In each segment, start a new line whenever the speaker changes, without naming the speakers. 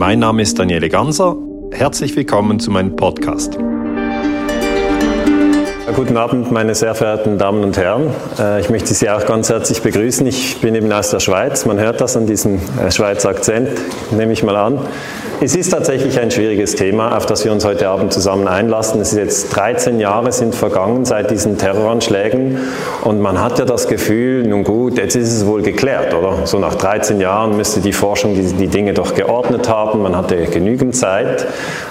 Mein Name ist Daniele Ganser. Herzlich willkommen zu meinem Podcast.
Guten Abend, meine sehr verehrten Damen und Herren. Äh, ich möchte Sie auch ganz herzlich begrüßen. Ich bin eben aus der Schweiz. Man hört das an diesem äh, Schweizer Akzent, nehme ich mal an. Es ist tatsächlich ein schwieriges Thema, auf das wir uns heute Abend zusammen einlassen. Es ist jetzt 13 Jahre sind vergangen seit diesen Terroranschlägen und man hat ja das Gefühl, nun gut, jetzt ist es wohl geklärt, oder? So nach 13 Jahren müsste die Forschung die, die Dinge doch geordnet haben, man hatte genügend Zeit,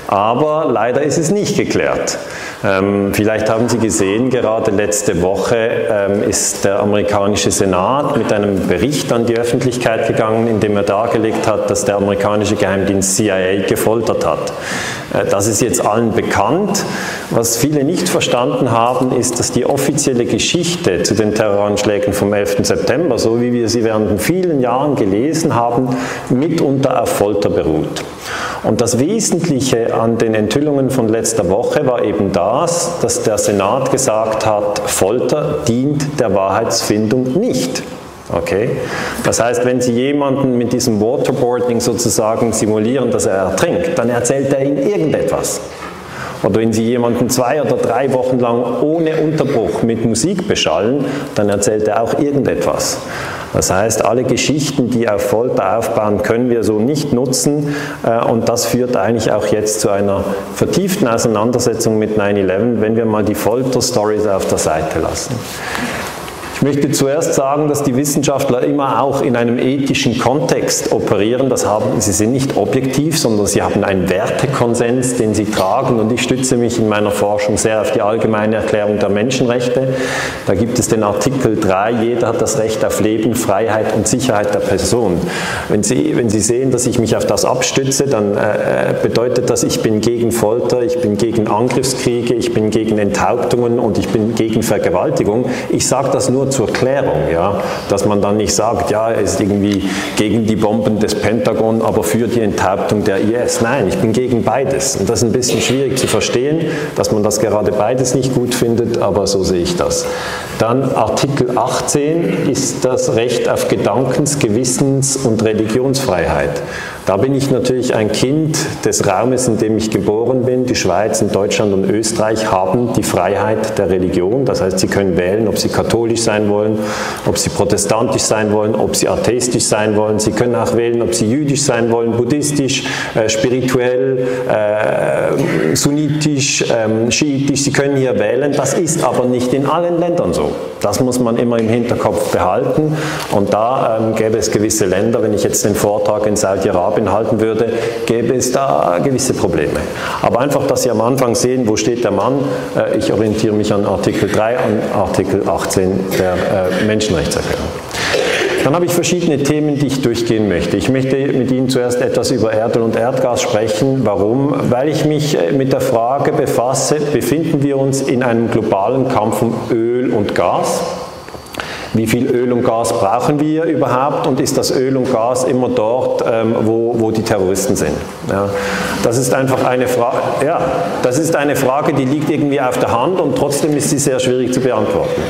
aber leider ist es nicht geklärt. Ähm, vielleicht haben Sie gesehen, gerade letzte Woche ähm, ist der amerikanische Senat mit einem Bericht an die Öffentlichkeit gegangen, in dem er dargelegt hat, dass der amerikanische Geheimdienst CIA gefoltert hat. Äh, das ist jetzt allen bekannt. Was viele nicht verstanden haben, ist, dass die offizielle Geschichte zu den Terroranschlägen vom 11. September, so wie wir sie während vielen Jahren gelesen haben, mitunter auf Folter beruht. Und das Wesentliche an den Enthüllungen von letzter Woche war eben das, dass der Senat gesagt hat, Folter dient der Wahrheitsfindung nicht. Okay? Das heißt, wenn Sie jemanden mit diesem Waterboarding sozusagen simulieren, dass er ertrinkt, dann erzählt er Ihnen irgendetwas. Oder wenn Sie jemanden zwei oder drei Wochen lang ohne Unterbruch mit Musik beschallen, dann erzählt er auch irgendetwas. Das heißt, alle Geschichten, die auf Folter aufbauen, können wir so nicht nutzen äh, und das führt eigentlich auch jetzt zu einer vertieften Auseinandersetzung mit 9-11, wenn wir mal die Folter-Stories auf der Seite lassen. Ich möchte zuerst sagen, dass die Wissenschaftler immer auch in einem ethischen Kontext operieren. Das haben, sie sind nicht objektiv, sondern sie haben einen Wertekonsens, den sie tragen. Und ich stütze mich in meiner Forschung sehr auf die allgemeine Erklärung der Menschenrechte. Da gibt es den Artikel 3, jeder hat das Recht auf Leben, Freiheit und Sicherheit der Person. Wenn Sie, wenn sie sehen, dass ich mich auf das abstütze, dann äh, bedeutet das, ich bin gegen Folter, ich bin gegen Angriffskriege, ich bin gegen Enthauptungen und ich bin gegen Vergewaltigung. Ich sage das nur zur Klärung, ja, dass man dann nicht sagt, ja, er ist irgendwie gegen die Bomben des Pentagon, aber für die Enthauptung der IS. Nein, ich bin gegen beides. Und das ist ein bisschen schwierig zu verstehen, dass man das gerade beides nicht gut findet, aber so sehe ich das. Dann Artikel 18 ist das Recht auf Gedankens-, Gewissens- und Religionsfreiheit. Da bin ich natürlich ein Kind des Raumes, in dem ich geboren bin. Die Schweiz und Deutschland und Österreich haben die Freiheit der Religion. Das heißt, sie können wählen, ob sie katholisch sein wollen, ob sie protestantisch sein wollen, ob sie atheistisch sein wollen. Sie können auch wählen, ob sie jüdisch sein wollen, buddhistisch, äh, spirituell, äh, sunnitisch, äh, schiitisch. Sie können hier wählen. Das ist aber nicht in allen Ländern so. Das muss man immer im Hinterkopf behalten. Und da ähm, gäbe es gewisse Länder, wenn ich jetzt den Vortrag in Saudi-Arabien halten würde, gäbe es da gewisse Probleme. Aber einfach, dass Sie am Anfang sehen, wo steht der Mann. Äh, ich orientiere mich an Artikel 3 und Artikel 18 der äh, Menschenrechtserklärung. Dann habe ich verschiedene Themen, die ich durchgehen möchte. Ich möchte mit Ihnen zuerst etwas über Erdöl und Erdgas sprechen. Warum? Weil ich mich äh, mit der Frage befasse, befinden wir uns in einem globalen Kampf um Öl und Gas? Wie viel Öl und Gas brauchen wir überhaupt und ist das Öl und Gas immer dort, ähm, wo, wo die Terroristen sind? Ja, das, ist einfach eine ja, das ist eine Frage, die liegt irgendwie auf der Hand und trotzdem ist sie sehr schwierig zu beantworten.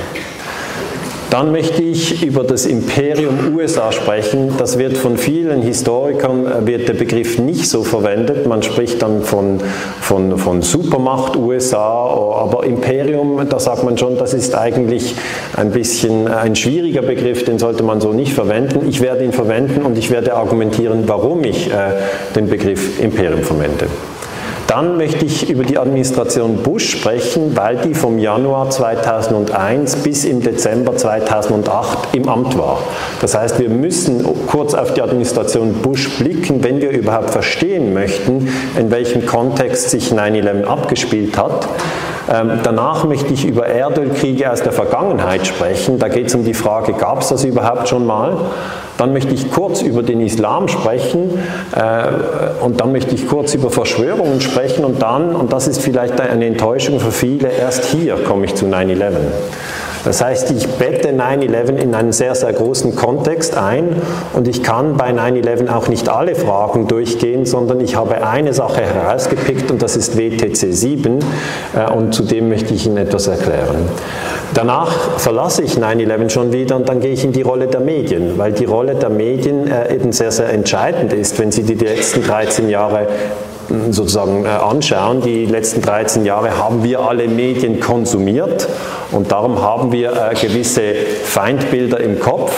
Dann möchte ich über das Imperium USA sprechen. Das wird von vielen Historikern, äh, wird der Begriff nicht so verwendet. Man spricht dann von, von, von Supermacht USA, aber Imperium, da sagt man schon, das ist eigentlich ein bisschen ein schwieriger Begriff, den sollte man so nicht verwenden. Ich werde ihn verwenden und ich werde argumentieren, warum ich äh, den Begriff Imperium verwende. Dann möchte ich über die Administration Bush sprechen, weil die vom Januar 2001 bis im Dezember 2008 im Amt war. Das heißt, wir müssen kurz auf die Administration Bush blicken, wenn wir überhaupt verstehen möchten, in welchem Kontext sich 9-11 abgespielt hat. Ähm, danach möchte ich über Erdölkriege aus der Vergangenheit sprechen. Da geht es um die Frage, gab es das überhaupt schon mal? Dann möchte ich kurz über den Islam sprechen äh, und dann möchte ich kurz über Verschwörungen sprechen und dann, und das ist vielleicht eine Enttäuschung für viele, erst hier komme ich zu 9-11. Das heißt, ich bette 9-11 in einen sehr, sehr großen Kontext ein und ich kann bei 9-11 auch nicht alle Fragen durchgehen, sondern ich habe eine Sache herausgepickt und das ist WTC 7 äh, und zu dem möchte ich Ihnen etwas erklären. Danach verlasse ich 9-11 schon wieder und dann gehe ich in die Rolle der Medien, weil die Rolle der Medien äh, eben sehr, sehr entscheidend ist, wenn Sie die letzten 13 Jahre hm, sozusagen äh, anschauen. Die letzten 13 Jahre haben wir alle Medien konsumiert und darum haben wir äh, gewisse Feindbilder im Kopf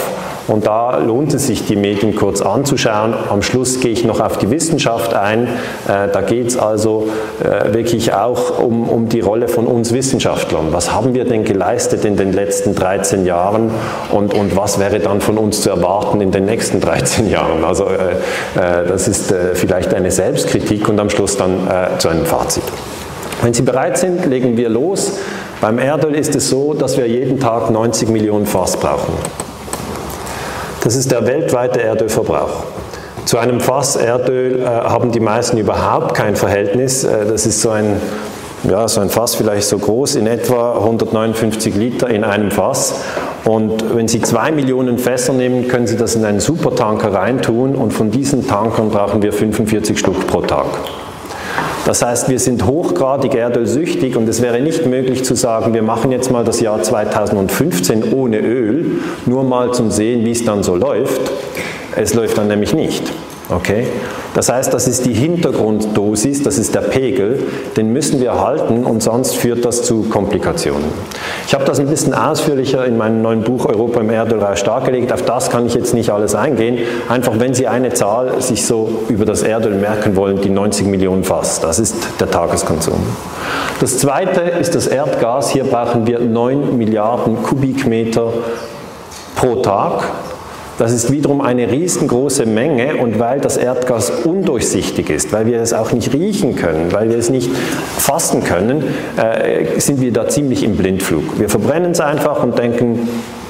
und da lohnt es sich, die Medien kurz anzuschauen. Am Schluss gehe ich noch auf die Wissenschaft ein. Äh, da geht es also äh, wirklich auch um, um die Rolle von uns Wissenschaftlern. Was haben wir denn geleistet in den letzten 13 Jahren und, und was wäre dann von uns zu erwarten in den nächsten 13 Jahren? Also äh, das ist vielleicht eine Selbstkritik und am Schluss dann zu einem Fazit. Wenn Sie bereit sind, legen wir los. Beim Erdöl ist es so, dass wir jeden Tag 90 Millionen Fass brauchen. Das ist der weltweite Erdölverbrauch. Zu einem Fass Erdöl äh, haben die meisten überhaupt kein Verhältnis. Äh, das ist so ein, ja, so ein Fass vielleicht so groß, in etwa 159 Liter in einem Fass. Und wenn Sie zwei Millionen Fässer nehmen, können Sie das in einen Supertanker reintun und von diesen Tankern brauchen wir 45 Stück pro Tag. Das heißt, wir sind hochgradig erdölsüchtig und es wäre nicht möglich zu sagen, wir machen jetzt mal das Jahr 2015 ohne Öl, nur mal zum Sehen, wie es dann so läuft. Es läuft dann nämlich nicht. Okay? Das heißt, das ist die Hintergrunddosis, das ist der Pegel, den müssen wir halten und sonst führt das zu Komplikationen. Ich habe das ein bisschen ausführlicher in meinem neuen Buch Europa im Erdölreich dargelegt. Auf das kann ich jetzt nicht alles eingehen. Einfach, wenn Sie eine Zahl sich so über das Erdöl merken wollen, die 90 Millionen Fass, das ist der Tageskonsum. Das zweite ist das Erdgas. Hier brauchen wir 9 Milliarden Kubikmeter pro Tag. Das ist wiederum eine riesengroße Menge und weil das Erdgas undurchsichtig ist, weil wir es auch nicht riechen können, weil wir es nicht fassen können, äh, sind wir da ziemlich im Blindflug. Wir verbrennen es einfach und denken,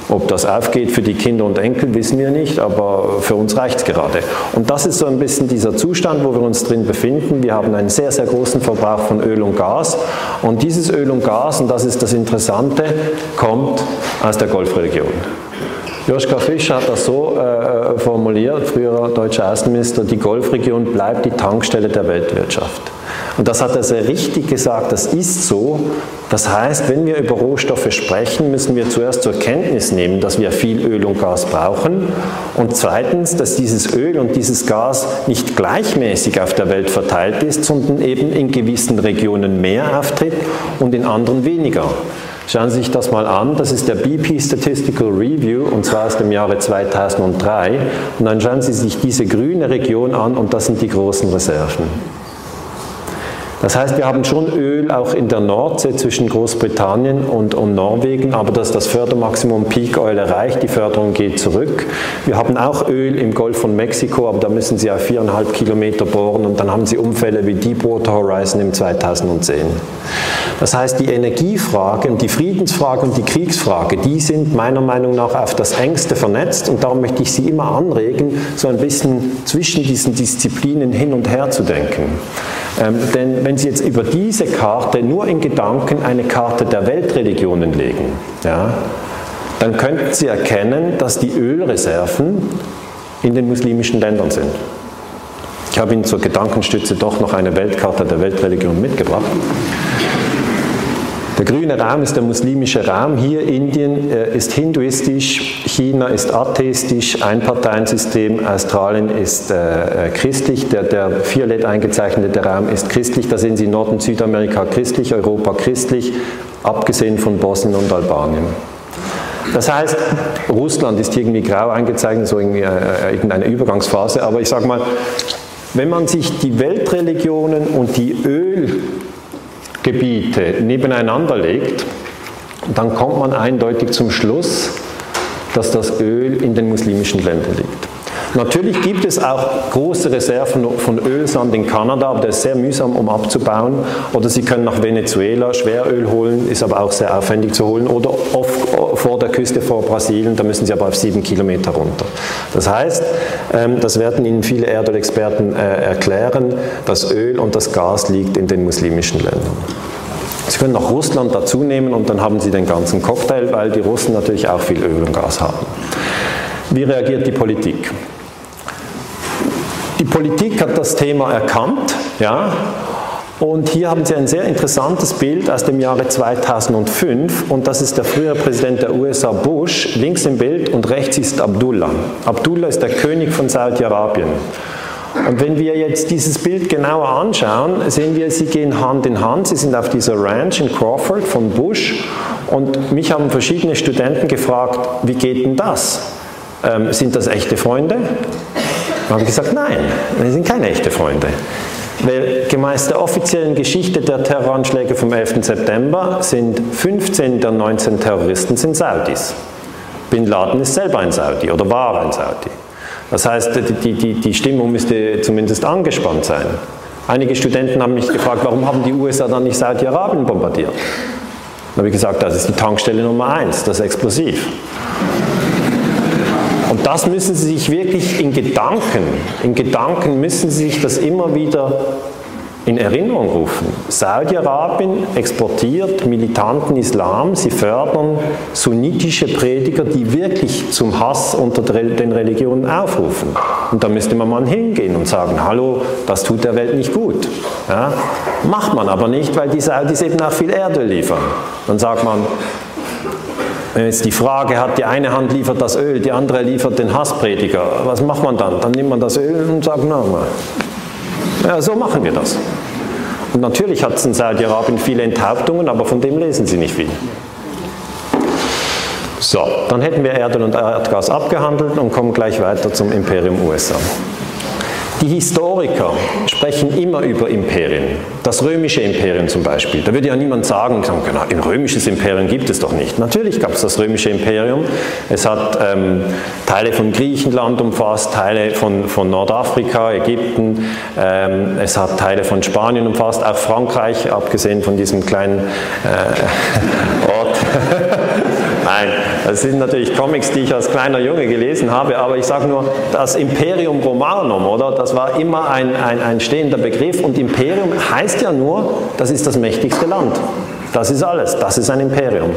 ob das aufgeht für die Kinder und Enkel, wissen wir nicht, aber für uns reicht es gerade. Und das ist so ein bisschen dieser Zustand, wo wir uns drin befinden. Wir haben einen sehr, sehr großen Verbrauch von Öl und Gas. Und dieses Öl und Gas, und das ist das Interessante, kommt aus der Golfregion. Joschka Fischer hat das so äh, formuliert, früherer deutscher Außenminister, die Golfregion bleibt die Tankstelle der Weltwirtschaft. Und das hat er sehr richtig gesagt, das ist so. Das heißt, wenn wir über Rohstoffe sprechen, müssen wir zuerst zur Kenntnis nehmen, dass wir viel Öl und Gas brauchen und zweitens, dass dieses Öl und dieses Gas nicht gleichmäßig auf der Welt verteilt ist, sondern eben in gewissen Regionen mehr auftritt und in anderen weniger. Schauen Sie sich das mal an, das ist der BP Statistical Review und zwar aus dem Jahre 2003 und dann schauen Sie sich diese grüne Region an und das sind die großen Reserven. Das heißt, wir haben schon Öl auch in der Nordsee zwischen Großbritannien und, und Norwegen, aber dass das Fördermaximum Peak Oil erreicht, die Förderung geht zurück. Wir haben auch Öl im Golf von Mexiko, aber da müssen Sie auf viereinhalb Kilometer bohren und dann haben Sie Umfälle wie Deepwater Horizon im 2010. Das heißt, die Energiefrage und die Friedensfrage und die Kriegsfrage, die sind meiner Meinung nach auf das engste vernetzt und darum möchte ich Sie immer anregen, so ein bisschen zwischen diesen Disziplinen hin und her zu denken. Ähm, denn wenn Sie jetzt über diese Karte nur in Gedanken eine Karte der Weltreligionen legen, ja, dann könnten Sie erkennen, dass die Ölreserven in den muslimischen Ländern sind. Ich habe Ihnen zur Gedankenstütze doch noch eine Weltkarte der Weltreligion mitgebracht. Der grüne Raum ist der muslimische Raum. Hier Indien äh, ist hinduistisch, China ist atheistisch, Einparteiensystem, Australien ist äh, äh, christlich, der, der violett eingezeichnete Raum ist christlich. Da sehen Sie Nord- und Südamerika christlich, Europa christlich, abgesehen von Bosnien und Albanien. Das heißt, Russland ist irgendwie grau eingezeichnet, so in äh, irgendeine Übergangsphase, aber ich sage mal, wenn man sich die Weltreligionen und die Öl Gebiete nebeneinander legt, dann kommt man eindeutig zum Schluss, dass das Öl in den muslimischen Ländern liegt. Natürlich gibt es auch große Reserven von Ölsand in Kanada, aber der ist sehr mühsam, um abzubauen. Oder Sie können nach Venezuela Schweröl holen, ist aber auch sehr aufwendig zu holen. Oder auf, vor der Küste vor Brasilien, da müssen Sie aber auf sieben Kilometer runter. Das heißt, ähm, das werden Ihnen viele Erdölexperten äh, erklären, das Öl und das Gas liegt in den muslimischen Ländern. Sie können noch Russland dazu nehmen und dann haben Sie den ganzen Cocktail, weil die Russen natürlich auch viel Öl und Gas haben. Wie reagiert die Politik? Die Politik hat das Thema erkannt ja, Und hier haben Sie ein sehr interessantes Bild aus dem Jahre 2005 und das ist der frühere Präsident der USA Bush, links im Bild und rechts ist Abdullah. Abdullah ist der König von Saudi-Arabien. Und wenn wir jetzt dieses Bild genauer anschauen, sehen wir, sie gehen Hand in Hand. Sie sind auf dieser Ranch in Crawford von Bush. Und mich haben verschiedene Studenten gefragt, wie geht denn das? Ähm, sind das echte Freunde? Dann habe ich gesagt, nein, wir sind keine echten Freunde. Weil gemäß der offiziellen Geschichte der Terroranschläge vom 11. September sind 15 der 19 Terroristen sind Saudis. Bin Laden ist selber ein Saudi oder war ein Saudi. Das heißt, die, die, die Stimmung müsste zumindest angespannt sein. Einige Studenten haben mich gefragt, warum haben die USA dann nicht Saudi-Arabien bombardiert? Dann habe ich gesagt, das ist die Tankstelle Nummer eins, das Explosiv. Das müssen Sie sich wirklich in Gedanken, in Gedanken müssen Sie sich das immer wieder in Erinnerung rufen. Saudi-Arabien exportiert militanten Islam, sie fördern sunnitische Prediger, die wirklich zum Hass unter den Religionen aufrufen. Und da müsste man mal hingehen und sagen, hallo, das tut der Welt nicht gut. Ja? Macht man aber nicht, weil die Saudis eben auch viel Erdöl liefern. Dann sagt man, wenn jetzt die Frage hat, die eine Hand liefert das Öl, die andere liefert den Hassprediger, was macht man dann? Dann nimmt man das Öl und sagt, na mal, ja, so machen wir das. Und natürlich hat es in Saudi-Arabien viele Enthauptungen, aber von dem lesen Sie nicht viel. So, dann hätten wir Erdöl und Erdgas abgehandelt und kommen gleich weiter zum Imperium USA. Die Historiker sprechen immer über Imperien. Das römische Imperium zum Beispiel. Da würde ja niemand sagen, sagen ein römisches Imperium gibt es doch nicht. Natürlich gab es das römische Imperium. Es hat ähm, Teile von Griechenland umfasst, Teile von, von Nordafrika, Ägypten. Ähm, es hat Teile von Spanien umfasst, auch Frankreich, abgesehen von diesem kleinen äh, Ort. Das sind natürlich Comics, die ich als kleiner Junge gelesen habe, aber ich sage nur, das Imperium Romanum, oder? Das war immer ein, ein, ein stehender Begriff und Imperium heißt ja nur, das ist das mächtigste Land. Das ist alles, das ist ein Imperium.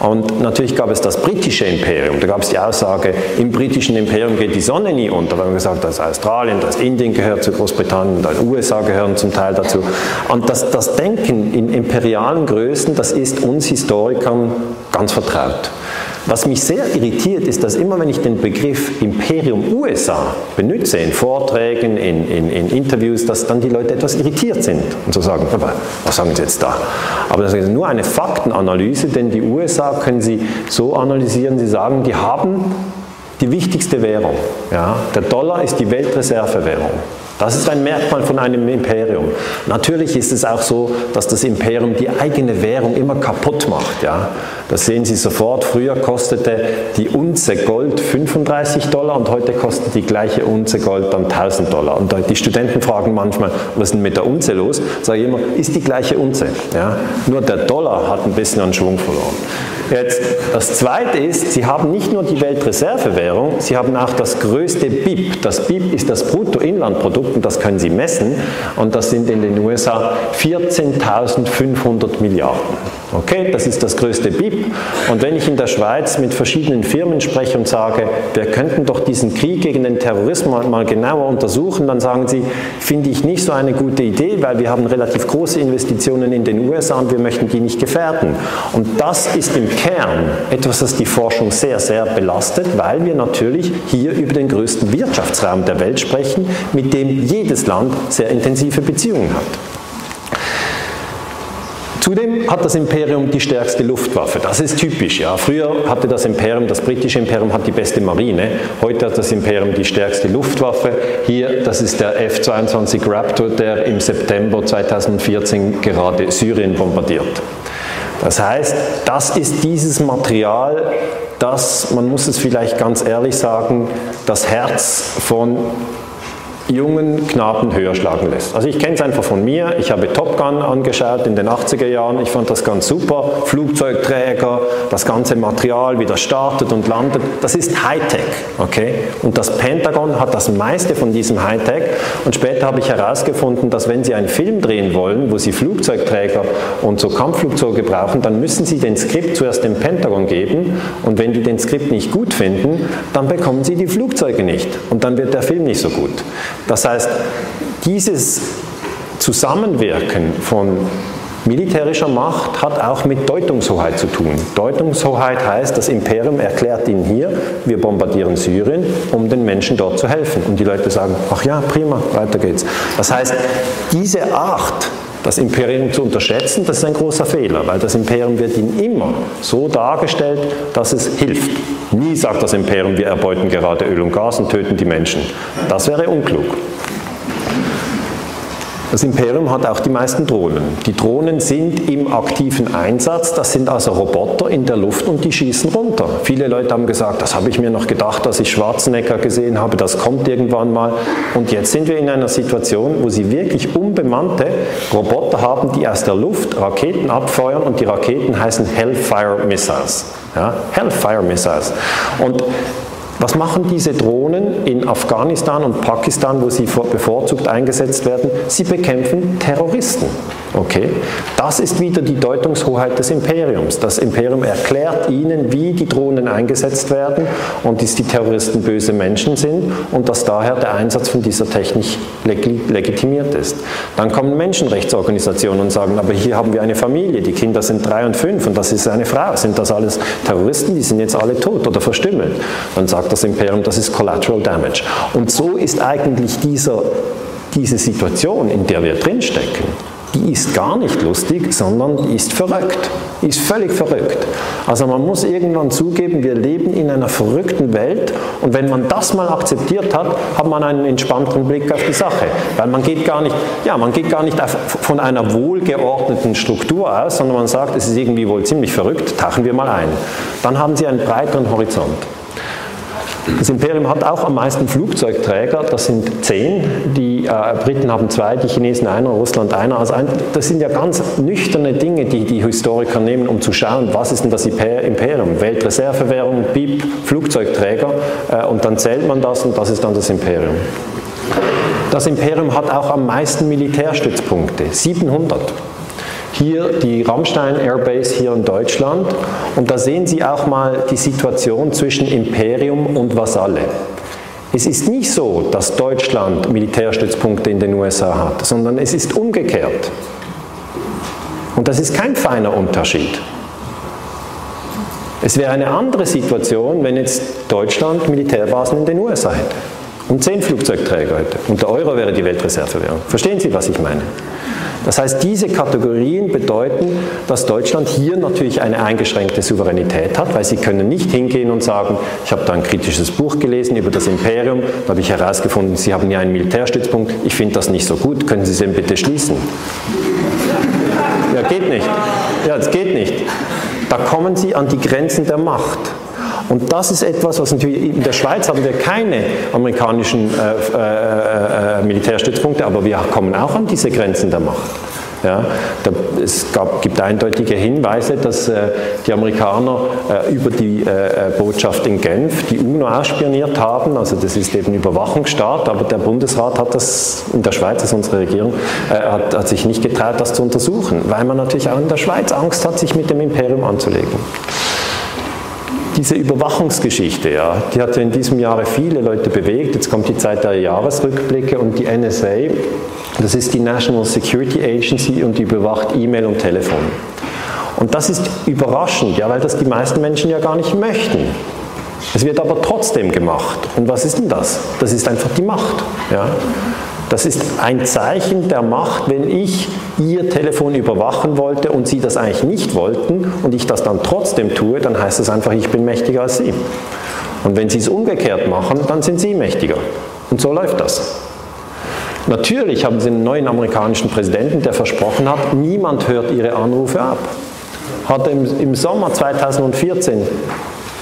Und natürlich gab es das britische Imperium. Da gab es die Aussage, im britischen Imperium geht die Sonne nie unter. Da haben wir gesagt, dass Australien, dass Indien gehört zu Großbritannien, dass USA gehören zum Teil dazu. Und das, das Denken in imperialen Größen, das ist uns Historikern ganz vertraut. Was mich sehr irritiert, ist, dass immer wenn ich den Begriff Imperium USA benutze, in Vorträgen, in, in, in Interviews, dass dann die Leute etwas irritiert sind und so sagen, was sagen Sie jetzt da? Aber das ist nur eine Faktenanalyse, denn die USA können Sie so analysieren, Sie sagen, die haben die wichtigste Währung. Ja? Der Dollar ist die Weltreservewährung. Das ist ein Merkmal von einem Imperium. Natürlich ist es auch so, dass das Imperium die eigene Währung immer kaputt macht. Ja? Das sehen Sie sofort. Früher kostete die Unze Gold 35 Dollar und heute kostet die gleiche Unze Gold dann 1000 Dollar. Und die Studenten fragen manchmal, was ist denn mit der Unze los? Sage ich immer, ist die gleiche Unze. Ja? Nur der Dollar hat ein bisschen an Schwung verloren. Jetzt, das Zweite ist, Sie haben nicht nur die Weltreservewährung, Sie haben auch das größte BIP. Das BIP ist das Bruttoinlandprodukt und das können Sie messen und das sind in den USA 14.500 Milliarden. Okay, das ist das größte BIP. Und wenn ich in der Schweiz mit verschiedenen Firmen spreche und sage, wir könnten doch diesen Krieg gegen den Terrorismus mal genauer untersuchen, dann sagen sie, finde ich nicht so eine gute Idee, weil wir haben relativ große Investitionen in den USA und wir möchten die nicht gefährden. Und das ist im Kern etwas, das die Forschung sehr, sehr belastet, weil wir natürlich hier über den größten Wirtschaftsraum der Welt sprechen, mit dem jedes Land sehr intensive Beziehungen hat. Zudem hat das Imperium die stärkste Luftwaffe. Das ist typisch. Ja. Früher hatte das Imperium, das britische Imperium, hat die beste Marine. Heute hat das Imperium die stärkste Luftwaffe. Hier, das ist der F-22 Raptor, der im September 2014 gerade Syrien bombardiert. Das heißt, das ist dieses Material, das, man muss es vielleicht ganz ehrlich sagen, das Herz von jungen Knaben höher schlagen lässt. Also ich kenne es einfach von mir, ich habe Top Gun angeschaut in den 80er Jahren, ich fand das ganz super, Flugzeugträger, das ganze Material, wie das startet und landet, das ist Hightech, okay? Und das Pentagon hat das meiste von diesem Hightech. Und später habe ich herausgefunden, dass wenn Sie einen Film drehen wollen, wo Sie Flugzeugträger und so Kampfflugzeuge brauchen, dann müssen Sie den Skript zuerst dem Pentagon geben. Und wenn die den Skript nicht gut finden, dann bekommen Sie die Flugzeuge nicht. Und dann wird der Film nicht so gut. Das heißt, dieses Zusammenwirken von militärischer Macht hat auch mit Deutungshoheit zu tun. Deutungshoheit heißt, das Imperium erklärt ihnen hier, wir bombardieren Syrien, um den Menschen dort zu helfen. Und die Leute sagen, ach ja, prima, weiter geht's. Das heißt, diese Art, das Imperium zu unterschätzen, das ist ein großer Fehler, weil das Imperium wird ihnen immer so dargestellt, dass es hilft. Nie sagt das Imperium, wir erbeuten gerade Öl und Gas und töten die Menschen. Das wäre unklug. Das Imperium hat auch die meisten Drohnen. Die Drohnen sind im aktiven Einsatz, das sind also Roboter in der Luft und die schießen runter. Viele Leute haben gesagt, das habe ich mir noch gedacht, dass ich Schwarzenegger gesehen habe, das kommt irgendwann mal. Und jetzt sind wir in einer Situation, wo sie wirklich unbemannte Roboter haben, die aus der Luft Raketen abfeuern und die Raketen heißen Hellfire Missiles. Ja, Hellfire Missiles. Und was machen diese Drohnen in Afghanistan und Pakistan, wo sie bevorzugt eingesetzt werden? Sie bekämpfen Terroristen. Okay? Das ist wieder die Deutungshoheit des Imperiums. Das Imperium erklärt ihnen, wie die Drohnen eingesetzt werden und dass die Terroristen böse Menschen sind und dass daher der Einsatz von dieser Technik legitimiert ist. Dann kommen Menschenrechtsorganisationen und sagen, aber hier haben wir eine Familie, die Kinder sind drei und fünf und das ist eine Frau. Sind das alles Terroristen? Die sind jetzt alle tot oder verstümmelt. Dann sagt das Imperium, das ist Collateral Damage. Und so ist eigentlich dieser, diese Situation, in der wir drinstecken, die ist gar nicht lustig, sondern die ist verrückt. Die ist völlig verrückt. Also man muss irgendwann zugeben, wir leben in einer verrückten Welt und wenn man das mal akzeptiert hat, hat man einen entspannteren Blick auf die Sache. Weil man geht gar nicht, ja, man geht gar nicht von einer wohlgeordneten Struktur aus, sondern man sagt, es ist irgendwie wohl ziemlich verrückt, tauchen wir mal ein. Dann haben Sie einen breiteren Horizont. Das Imperium hat auch am meisten Flugzeugträger, das sind zehn. Die äh, Briten haben zwei, die Chinesen einer, Russland einer. Also ein, das sind ja ganz nüchterne Dinge, die die Historiker nehmen, um zu schauen, was ist denn das Imperium? Weltreservewährung, BIP, Flugzeugträger äh, und dann zählt man das und das ist dann das Imperium. Das Imperium hat auch am meisten Militärstützpunkte, 700. Hier die Rammstein Airbase hier in Deutschland und da sehen Sie auch mal die Situation zwischen Imperium und Vasalle. Es ist nicht so, dass Deutschland Militärstützpunkte in den USA hat, sondern es ist umgekehrt. Und das ist kein feiner Unterschied. Es wäre eine andere Situation, wenn jetzt Deutschland Militärbasen in den USA hätte und zehn Flugzeugträger hätte. Und der Euro wäre die Weltreservewährung. Verstehen Sie, was ich meine? Das heißt, diese Kategorien bedeuten, dass Deutschland hier natürlich eine eingeschränkte Souveränität hat, weil sie können nicht hingehen und sagen, ich habe da ein kritisches Buch gelesen über das Imperium, da habe ich herausgefunden, Sie haben ja einen Militärstützpunkt, ich finde das nicht so gut, können Sie es denn bitte schließen? Ja, geht nicht. Ja, es geht nicht. Da kommen Sie an die Grenzen der Macht. Und das ist etwas, was natürlich in der Schweiz haben wir keine amerikanischen äh, äh, äh, Militärstützpunkte, aber wir kommen auch an diese Grenzen der Macht. Ja, da, es gab, gibt eindeutige Hinweise, dass äh, die Amerikaner äh, über die äh, Botschaft in Genf die UNO ausspioniert haben. Also das ist eben Überwachungsstaat, aber der Bundesrat hat das in der Schweiz, also unsere Regierung, äh, hat, hat sich nicht getraut, das zu untersuchen, weil man natürlich auch in der Schweiz Angst hat, sich mit dem Imperium anzulegen. Diese Überwachungsgeschichte, ja, die hat ja in diesem Jahre viele Leute bewegt. Jetzt kommt die Zeit der Jahresrückblicke und die NSA, das ist die National Security Agency und die überwacht E-Mail und Telefon. Und das ist überraschend, ja, weil das die meisten Menschen ja gar nicht möchten. Es wird aber trotzdem gemacht. Und was ist denn das? Das ist einfach die Macht. Ja. Das ist ein Zeichen der Macht, wenn ich Ihr Telefon überwachen wollte und Sie das eigentlich nicht wollten und ich das dann trotzdem tue, dann heißt das einfach, ich bin mächtiger als Sie. Und wenn Sie es umgekehrt machen, dann sind Sie mächtiger. Und so läuft das. Natürlich haben Sie einen neuen amerikanischen Präsidenten, der versprochen hat, niemand hört Ihre Anrufe ab. Hat im, im Sommer 2014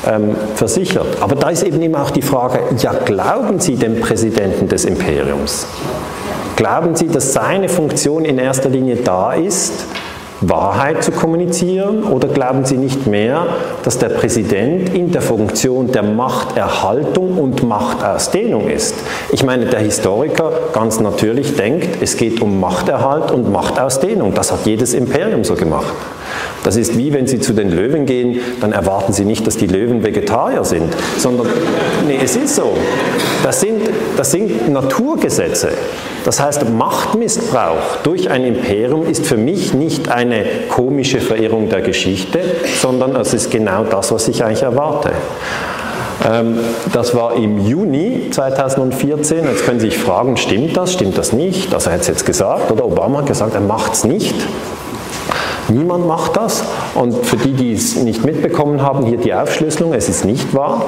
ähm, versichert. Aber da ist eben immer auch die Frage, ja, glauben Sie dem Präsidenten des Imperiums? Glauben Sie, dass seine Funktion in erster Linie da ist, Wahrheit zu kommunizieren oder glauben Sie nicht mehr, dass der Präsident in der Funktion der Machterhaltung und Machtausdehnung ist? Ich meine, der Historiker ganz natürlich denkt, es geht um Machterhalt und Machtausdehnung. Das hat jedes Imperium so gemacht. Das ist wie wenn Sie zu den Löwen gehen, dann erwarten Sie nicht, dass die Löwen Vegetarier sind, sondern, nee, es ist so. Das sind, das sind Naturgesetze. Das heißt, Machtmissbrauch durch ein Imperium ist für mich nicht eine komische Verirrung der Geschichte, sondern es ist genau das, was ich eigentlich erwarte. Ähm, das war im Juni 2014. Jetzt können Sie sich fragen, stimmt das, stimmt das nicht? Also er hat es jetzt gesagt, oder Obama hat gesagt, er macht es nicht. Niemand macht das. Und für die, die es nicht mitbekommen haben, hier die Aufschlüsselung, es ist nicht wahr.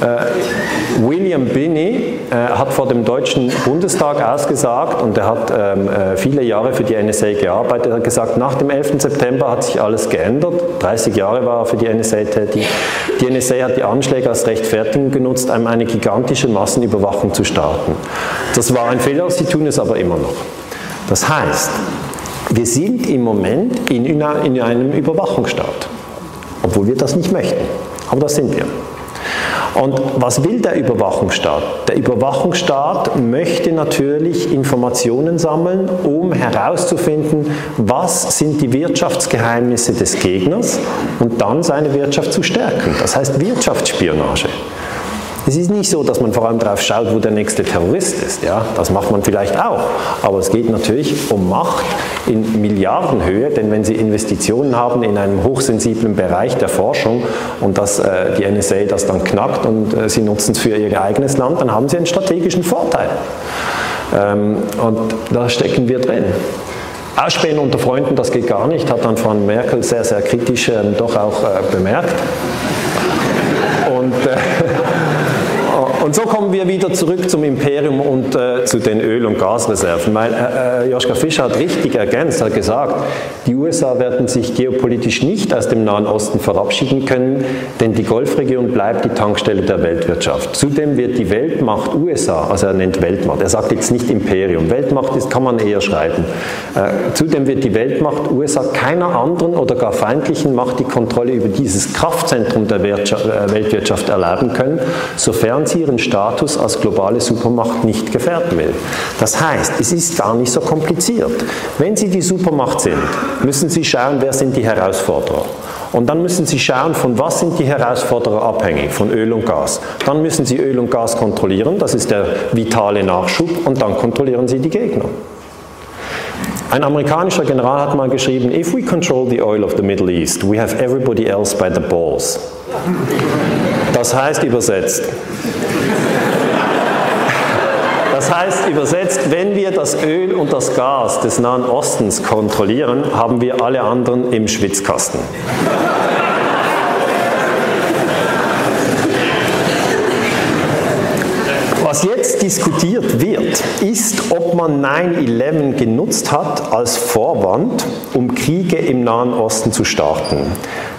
Äh, William Binney äh, hat vor dem Deutschen Bundestag ausgesagt, und er hat ähm, äh, viele Jahre für die NSA gearbeitet, er hat gesagt, nach dem 11. September hat sich alles geändert. 30 Jahre war er für die NSA tätig. Die NSA hat die Anschläge als Rechtfertigung genutzt, um eine gigantische Massenüberwachung zu starten. Das war ein Fehler, sie tun es aber immer noch. Das heißt, wir sind im Moment in, in einem Überwachungsstaat, obwohl wir das nicht möchten. Aber das sind wir. Und was will der Überwachungsstaat? Der Überwachungsstaat möchte natürlich Informationen sammeln, um herauszufinden, was sind die Wirtschaftsgeheimnisse des Gegners und dann seine Wirtschaft zu stärken. Das heißt Wirtschaftsspionage. Es ist nicht so, dass man vor allem darauf schaut, wo der nächste Terrorist ist. Ja? Das macht man vielleicht auch. Aber es geht natürlich um Macht in Milliardenhöhe, denn wenn Sie Investitionen haben in einem hochsensiblen Bereich der Forschung und dass äh, die NSA das dann knackt und äh, Sie nutzen es für Ihr eigenes Land, dann haben Sie einen strategischen Vorteil. Ähm, und da stecken wir drin. Ausspähen unter Freunden, das geht gar nicht, hat dann Frau Merkel sehr, sehr kritisch ähm, doch auch äh, bemerkt. Und äh, Und so kommen wir wieder zurück zum Imperium und äh, zu den Öl- und Gasreserven. Weil äh, äh, Joschka Fischer hat richtig ergänzt, hat gesagt, die USA werden sich geopolitisch nicht aus dem Nahen Osten verabschieden können, denn die Golfregion bleibt die Tankstelle der Weltwirtschaft. Zudem wird die Weltmacht USA, also er nennt Weltmacht, er sagt jetzt nicht Imperium, Weltmacht ist, kann man eher schreiben. Äh, zudem wird die Weltmacht USA keiner anderen oder gar feindlichen Macht die Kontrolle über dieses Kraftzentrum der äh, Weltwirtschaft erlauben können, sofern sie ihren ihren Status als globale Supermacht nicht gefährden will. Das heißt, es ist gar nicht so kompliziert. Wenn Sie die Supermacht sind, müssen Sie schauen, wer sind die Herausforderer. Und dann müssen Sie schauen, von was sind die Herausforderer abhängig, von Öl und Gas. Dann müssen Sie Öl und Gas kontrollieren, das ist der vitale Nachschub, und dann kontrollieren Sie die Gegner. Ein amerikanischer General hat mal geschrieben, if we control the oil of the Middle East, we have everybody else by the balls. Das heißt übersetzt, das heißt übersetzt, wenn wir das Öl und das Gas des Nahen Ostens kontrollieren, haben wir alle anderen im Schwitzkasten. Was jetzt diskutiert wird, ist, ob man 9-11 genutzt hat als Vorwand, um Kriege im Nahen Osten zu starten.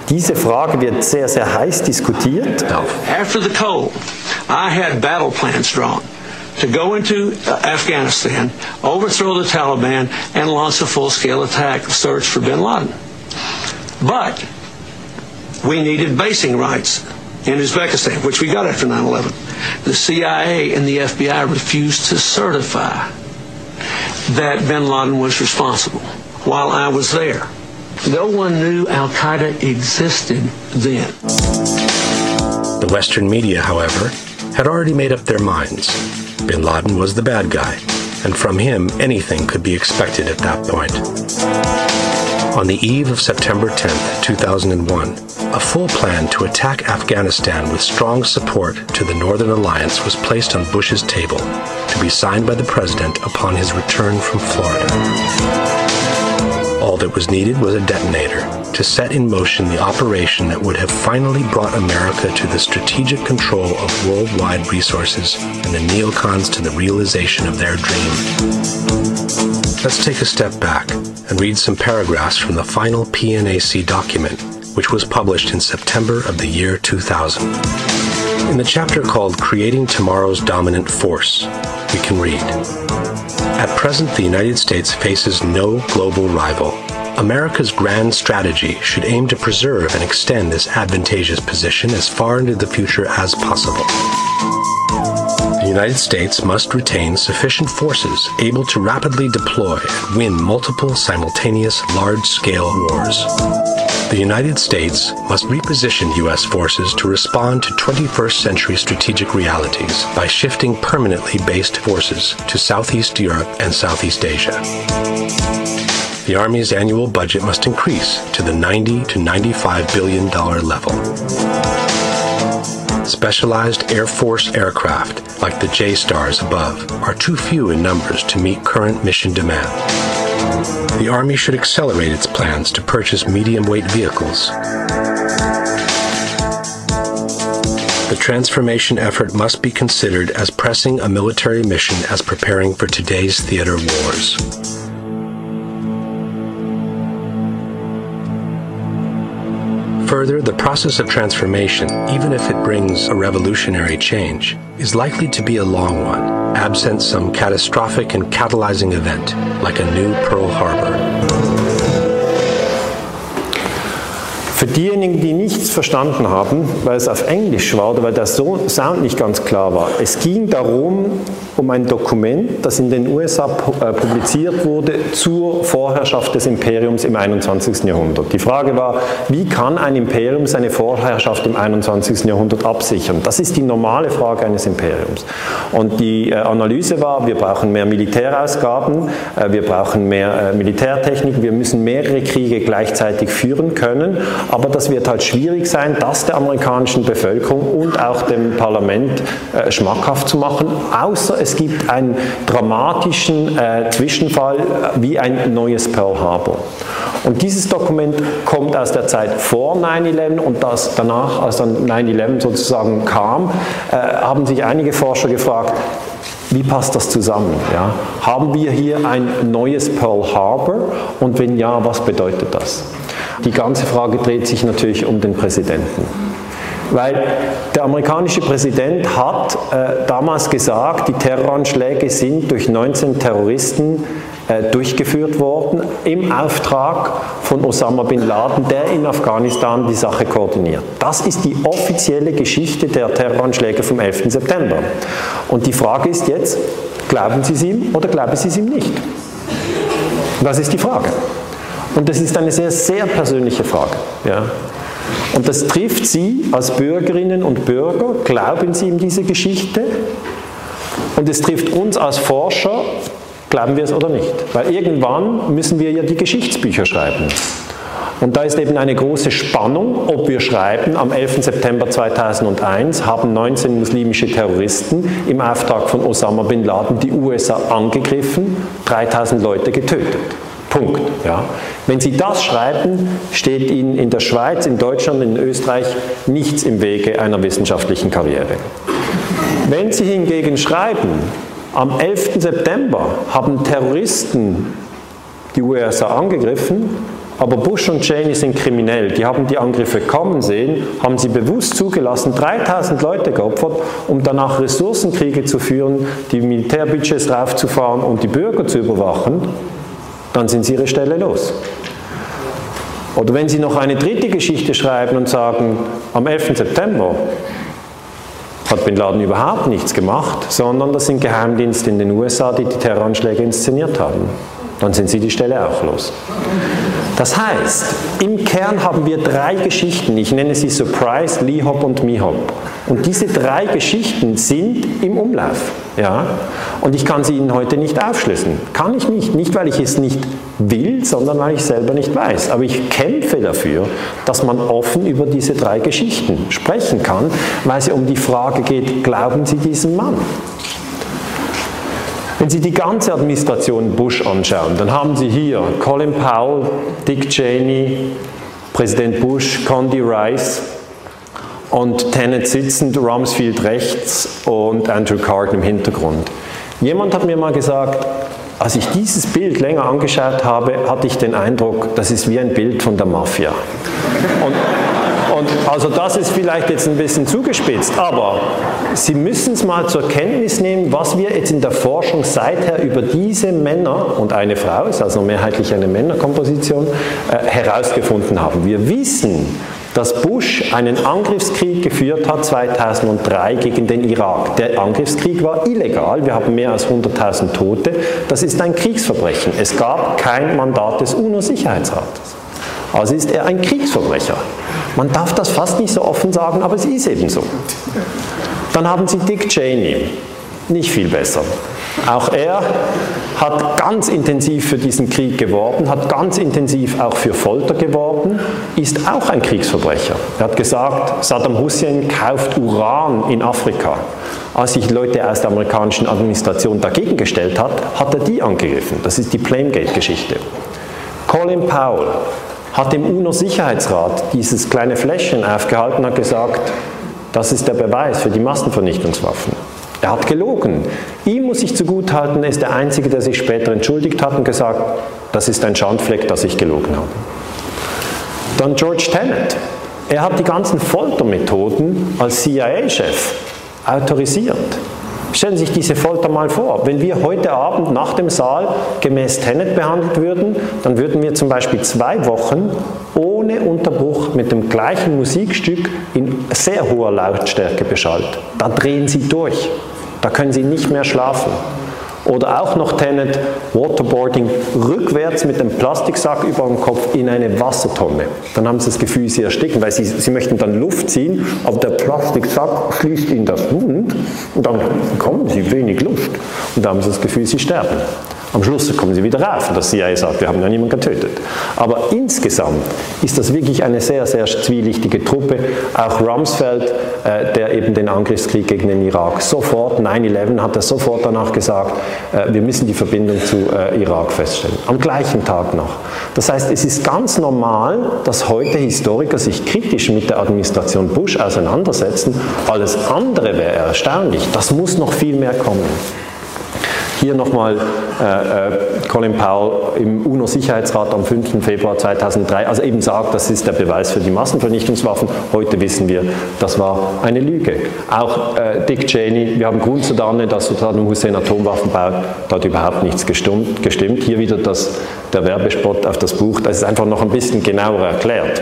Diese Frage wird sehr, sehr heiß diskutiert.
After the cold, I had battle plans drawn. To go into uh, Afghanistan, overthrow the Taliban, and launch a full-scale attack search for bin Laden. But we needed basing rights in Uzbekistan, which we got after 9-11. The CIA and the FBI refused to certify that bin Laden was responsible while I was there. No one knew Al-Qaeda existed then.
The Western media, however, had already made up their minds Bin Laden was the bad guy, and from him anything could be expected at that point. On the eve of September 10, 2001, a full plan to attack Afghanistan with strong support to the Northern Alliance was placed on Bush's table to be signed by the president upon his return from Florida. All that was needed was a detonator to set in motion the operation that would have finally brought America to the strategic control of worldwide resources and the neocons to the realization of their dream. Let's take a step back and read some paragraphs from the final PNAC document, which was published in September of the year 2000. In the chapter called Creating Tomorrow's Dominant Force, we can read At present, the United States faces no global rival America's grand strategy should aim to preserve and extend this advantageous position as far into the future as possible. The United States must retain sufficient forces able to rapidly deploy and win multiple simultaneous large-scale wars. The United States must reposition U.S. forces to respond to 21st century strategic realities by shifting permanently based forces to Southeast Europe and Southeast Asia. The Army's annual budget must increase to the 90 to 95 billion dollar level. Specialized Air Force aircraft, like the J-Stars above, are too few in numbers to meet current mission demand. The Army should accelerate its plans to purchase medium-weight vehicles. The transformation effort must be considered as pressing a military mission as preparing for today's theater wars. Further, the process of transformation, even if it brings a revolutionary change, is likely to be a long one, absent some catastrophic and catalyzing event, like a new Pearl Harbor.
Für diejenigen, die nichts verstanden haben, weil es auf Englisch war oder weil der Sound nicht ganz klar war, es ging darum, um ein Dokument, das in den USA äh, publiziert wurde zur Vorherrschaft des Imperiums im 21. Jahrhundert. Die Frage war, wie kann ein Imperium seine Vorherrschaft im 21. Jahrhundert absichern? Das ist die normale Frage eines Imperiums. Und die äh, Analyse war, wir brauchen mehr Militärausgaben, äh, wir brauchen mehr Militärtechnik, wir müssen mehrere Kriege gleichzeitig führen können, aber das wird halt schwierig sein, das der amerikanischen Bevölkerung und auch dem Parlament schmackhaft zu machen, außer es gibt einen dramatischen äh, Zwischenfall äh, wie ein neues Pearl Harbor. Und dieses Dokument kommt aus der Zeit vor 9-11 und das danach, als dann 9-11 sozusagen kam, äh, haben sich einige Forscher gefragt, wie passt das zusammen? Ja? Haben wir hier ein neues Pearl Harbor und wenn ja, was bedeutet das? Die ganze Frage dreht sich natürlich um den Präsidenten. Weil der amerikanische Präsident hat äh, damals gesagt, die Terroranschläge sind durch 19 Terroristen äh, durchgeführt worden im Auftrag von Osama bin Laden, der in Afghanistan die Sache koordiniert. Das ist die offizielle Geschichte der Terroranschläge vom 11. September. Und die Frage ist jetzt, glauben Sie es ihm oder glauben Sie es ihm nicht? Das ist die Frage. Und das ist eine sehr, sehr persönliche Frage. Ja. Und das trifft Sie als Bürgerinnen und Bürger, glauben Sie in diese Geschichte? Und es trifft uns als Forscher, glauben wir es oder nicht? Weil irgendwann müssen wir ja die Geschichtsbücher schreiben. Und da ist eben eine große Spannung, ob wir schreiben, am 11. September 2001 haben 19 muslimische Terroristen im Auftrag von Osama bin Laden die USA angegriffen, 3000 Leute getötet. Punkt. Ja. Wenn Sie das schreiben, steht Ihnen in der Schweiz, in Deutschland, in Österreich nichts im Wege einer wissenschaftlichen Karriere. Wenn Sie hingegen schreiben, am 11. September haben Terroristen die USA angegriffen, aber Bush und Cheney sind kriminell. Die haben die Angriffe kommen sehen, haben sie bewusst zugelassen, 3000 Leute geopfert, um danach Ressourcenkriege zu führen, die Militärbudgets raufzufahren und die Bürger zu überwachen dann sind Sie Ihre Stelle los. Oder wenn Sie noch eine dritte Geschichte schreiben und sagen, am 11. September hat Bin Laden überhaupt nichts gemacht, sondern das sind Geheimdienste in den USA, die die Terroranschläge inszeniert haben, dann sind Sie die Stelle auch los. Das heißt, im Kern haben wir drei Geschichten. Ich nenne sie Surprise, Lee Hop und Mihop. Und diese drei Geschichten sind im Umlauf. Ja? Und ich kann sie Ihnen heute nicht aufschlüsseln. Kann ich nicht. Nicht, weil ich es nicht will, sondern weil ich selber nicht weiß. Aber ich kämpfe dafür, dass man offen über diese drei Geschichten sprechen kann, weil es um die Frage geht, glauben Sie diesem Mann? Wenn Sie die ganze Administration Bush anschauen, dann haben Sie hier Colin Powell, Dick Cheney, Präsident Bush, Condi Rice und Tenet sitzend, Rumsfeld rechts und Andrew Card im Hintergrund. Jemand hat mir mal gesagt, als ich dieses Bild länger angeschaut habe, hatte ich den Eindruck, das ist wie ein Bild von der Mafia. Und und also das ist vielleicht jetzt ein bisschen zugespitzt, aber Sie müssen es mal zur Kenntnis nehmen, was wir jetzt in der Forschung seither über diese Männer und eine Frau, ist also mehrheitlich eine Männerkomposition, äh, herausgefunden haben. Wir wissen, dass Bush einen Angriffskrieg geführt hat 2003 gegen den Irak. Der Angriffskrieg war illegal, wir haben mehr als 100.000 Tote. Das ist ein Kriegsverbrechen. Es gab kein Mandat des UNO-Sicherheitsrates. Also ist er ein Kriegsverbrecher. Man darf das fast nicht so offen sagen, aber es ist eben so. Dann haben Sie Dick Cheney, nicht viel besser. Auch er hat ganz intensiv für diesen Krieg geworben, hat ganz intensiv auch für Folter geworben, ist auch ein Kriegsverbrecher. Er hat gesagt, Saddam Hussein kauft Uran in Afrika. Als sich Leute aus der amerikanischen Administration dagegen gestellt hat, hat er die angegriffen. Das ist die Plamegate-Geschichte. Colin Powell hat dem UNO-Sicherheitsrat dieses kleine Fläschchen aufgehalten und hat gesagt, das ist der Beweis für die Massenvernichtungswaffen. Er hat gelogen. Ihm muss ich zugutehalten, er ist der Einzige, der sich später entschuldigt hat und gesagt, das ist ein Schandfleck, dass ich gelogen habe. Dann George Tenet. Er hat die ganzen Foltermethoden als CIA-Chef autorisiert. Stellen Sie sich diese Folter mal vor. Wenn wir heute Abend nach dem Saal gemäß Tenet behandelt würden, dann würden wir zum Beispiel zwei Wochen ohne Unterbruch mit dem gleichen Musikstück in sehr hoher Lautstärke beschallt. Da drehen Sie durch. Da können Sie nicht mehr schlafen. Oder auch noch Tenet, Waterboarding, rückwärts mit dem Plastiksack über dem Kopf in eine Wassertonne. Dann haben Sie das Gefühl, Sie ersticken, weil Sie, Sie möchten dann Luft ziehen, aber der Plastiksack schließt Ihnen das Mund und dann bekommen Sie wenig Luft. Und dann haben Sie das Gefühl, Sie sterben. Am Schluss kommen sie wieder rauf und das CIA sagt, wir haben ja niemanden getötet. Aber insgesamt ist das wirklich eine sehr, sehr zwielichtige Truppe. Auch Rumsfeld, äh, der eben den Angriffskrieg gegen den Irak sofort, 9-11 hat er sofort danach gesagt, äh, wir müssen die Verbindung zu äh, Irak feststellen. Am gleichen Tag noch. Das heißt, es ist ganz normal, dass heute Historiker sich kritisch mit der Administration Bush auseinandersetzen. Alles andere wäre erstaunlich. Das muss noch viel mehr kommen. Hier nochmal äh, äh, Colin Powell im UNO-Sicherheitsrat am 5. Februar 2003, also eben sagt, das ist der Beweis für die Massenvernichtungswaffen. Heute wissen wir, das war eine Lüge. Auch äh, Dick Cheney, wir haben Grund zu ahnen, dass Saddam Hussein Atomwaffen baut, da hat überhaupt nichts gestimmt. gestimmt. Hier wieder das, der Werbespot auf das Buch, das ist einfach noch ein bisschen genauer erklärt.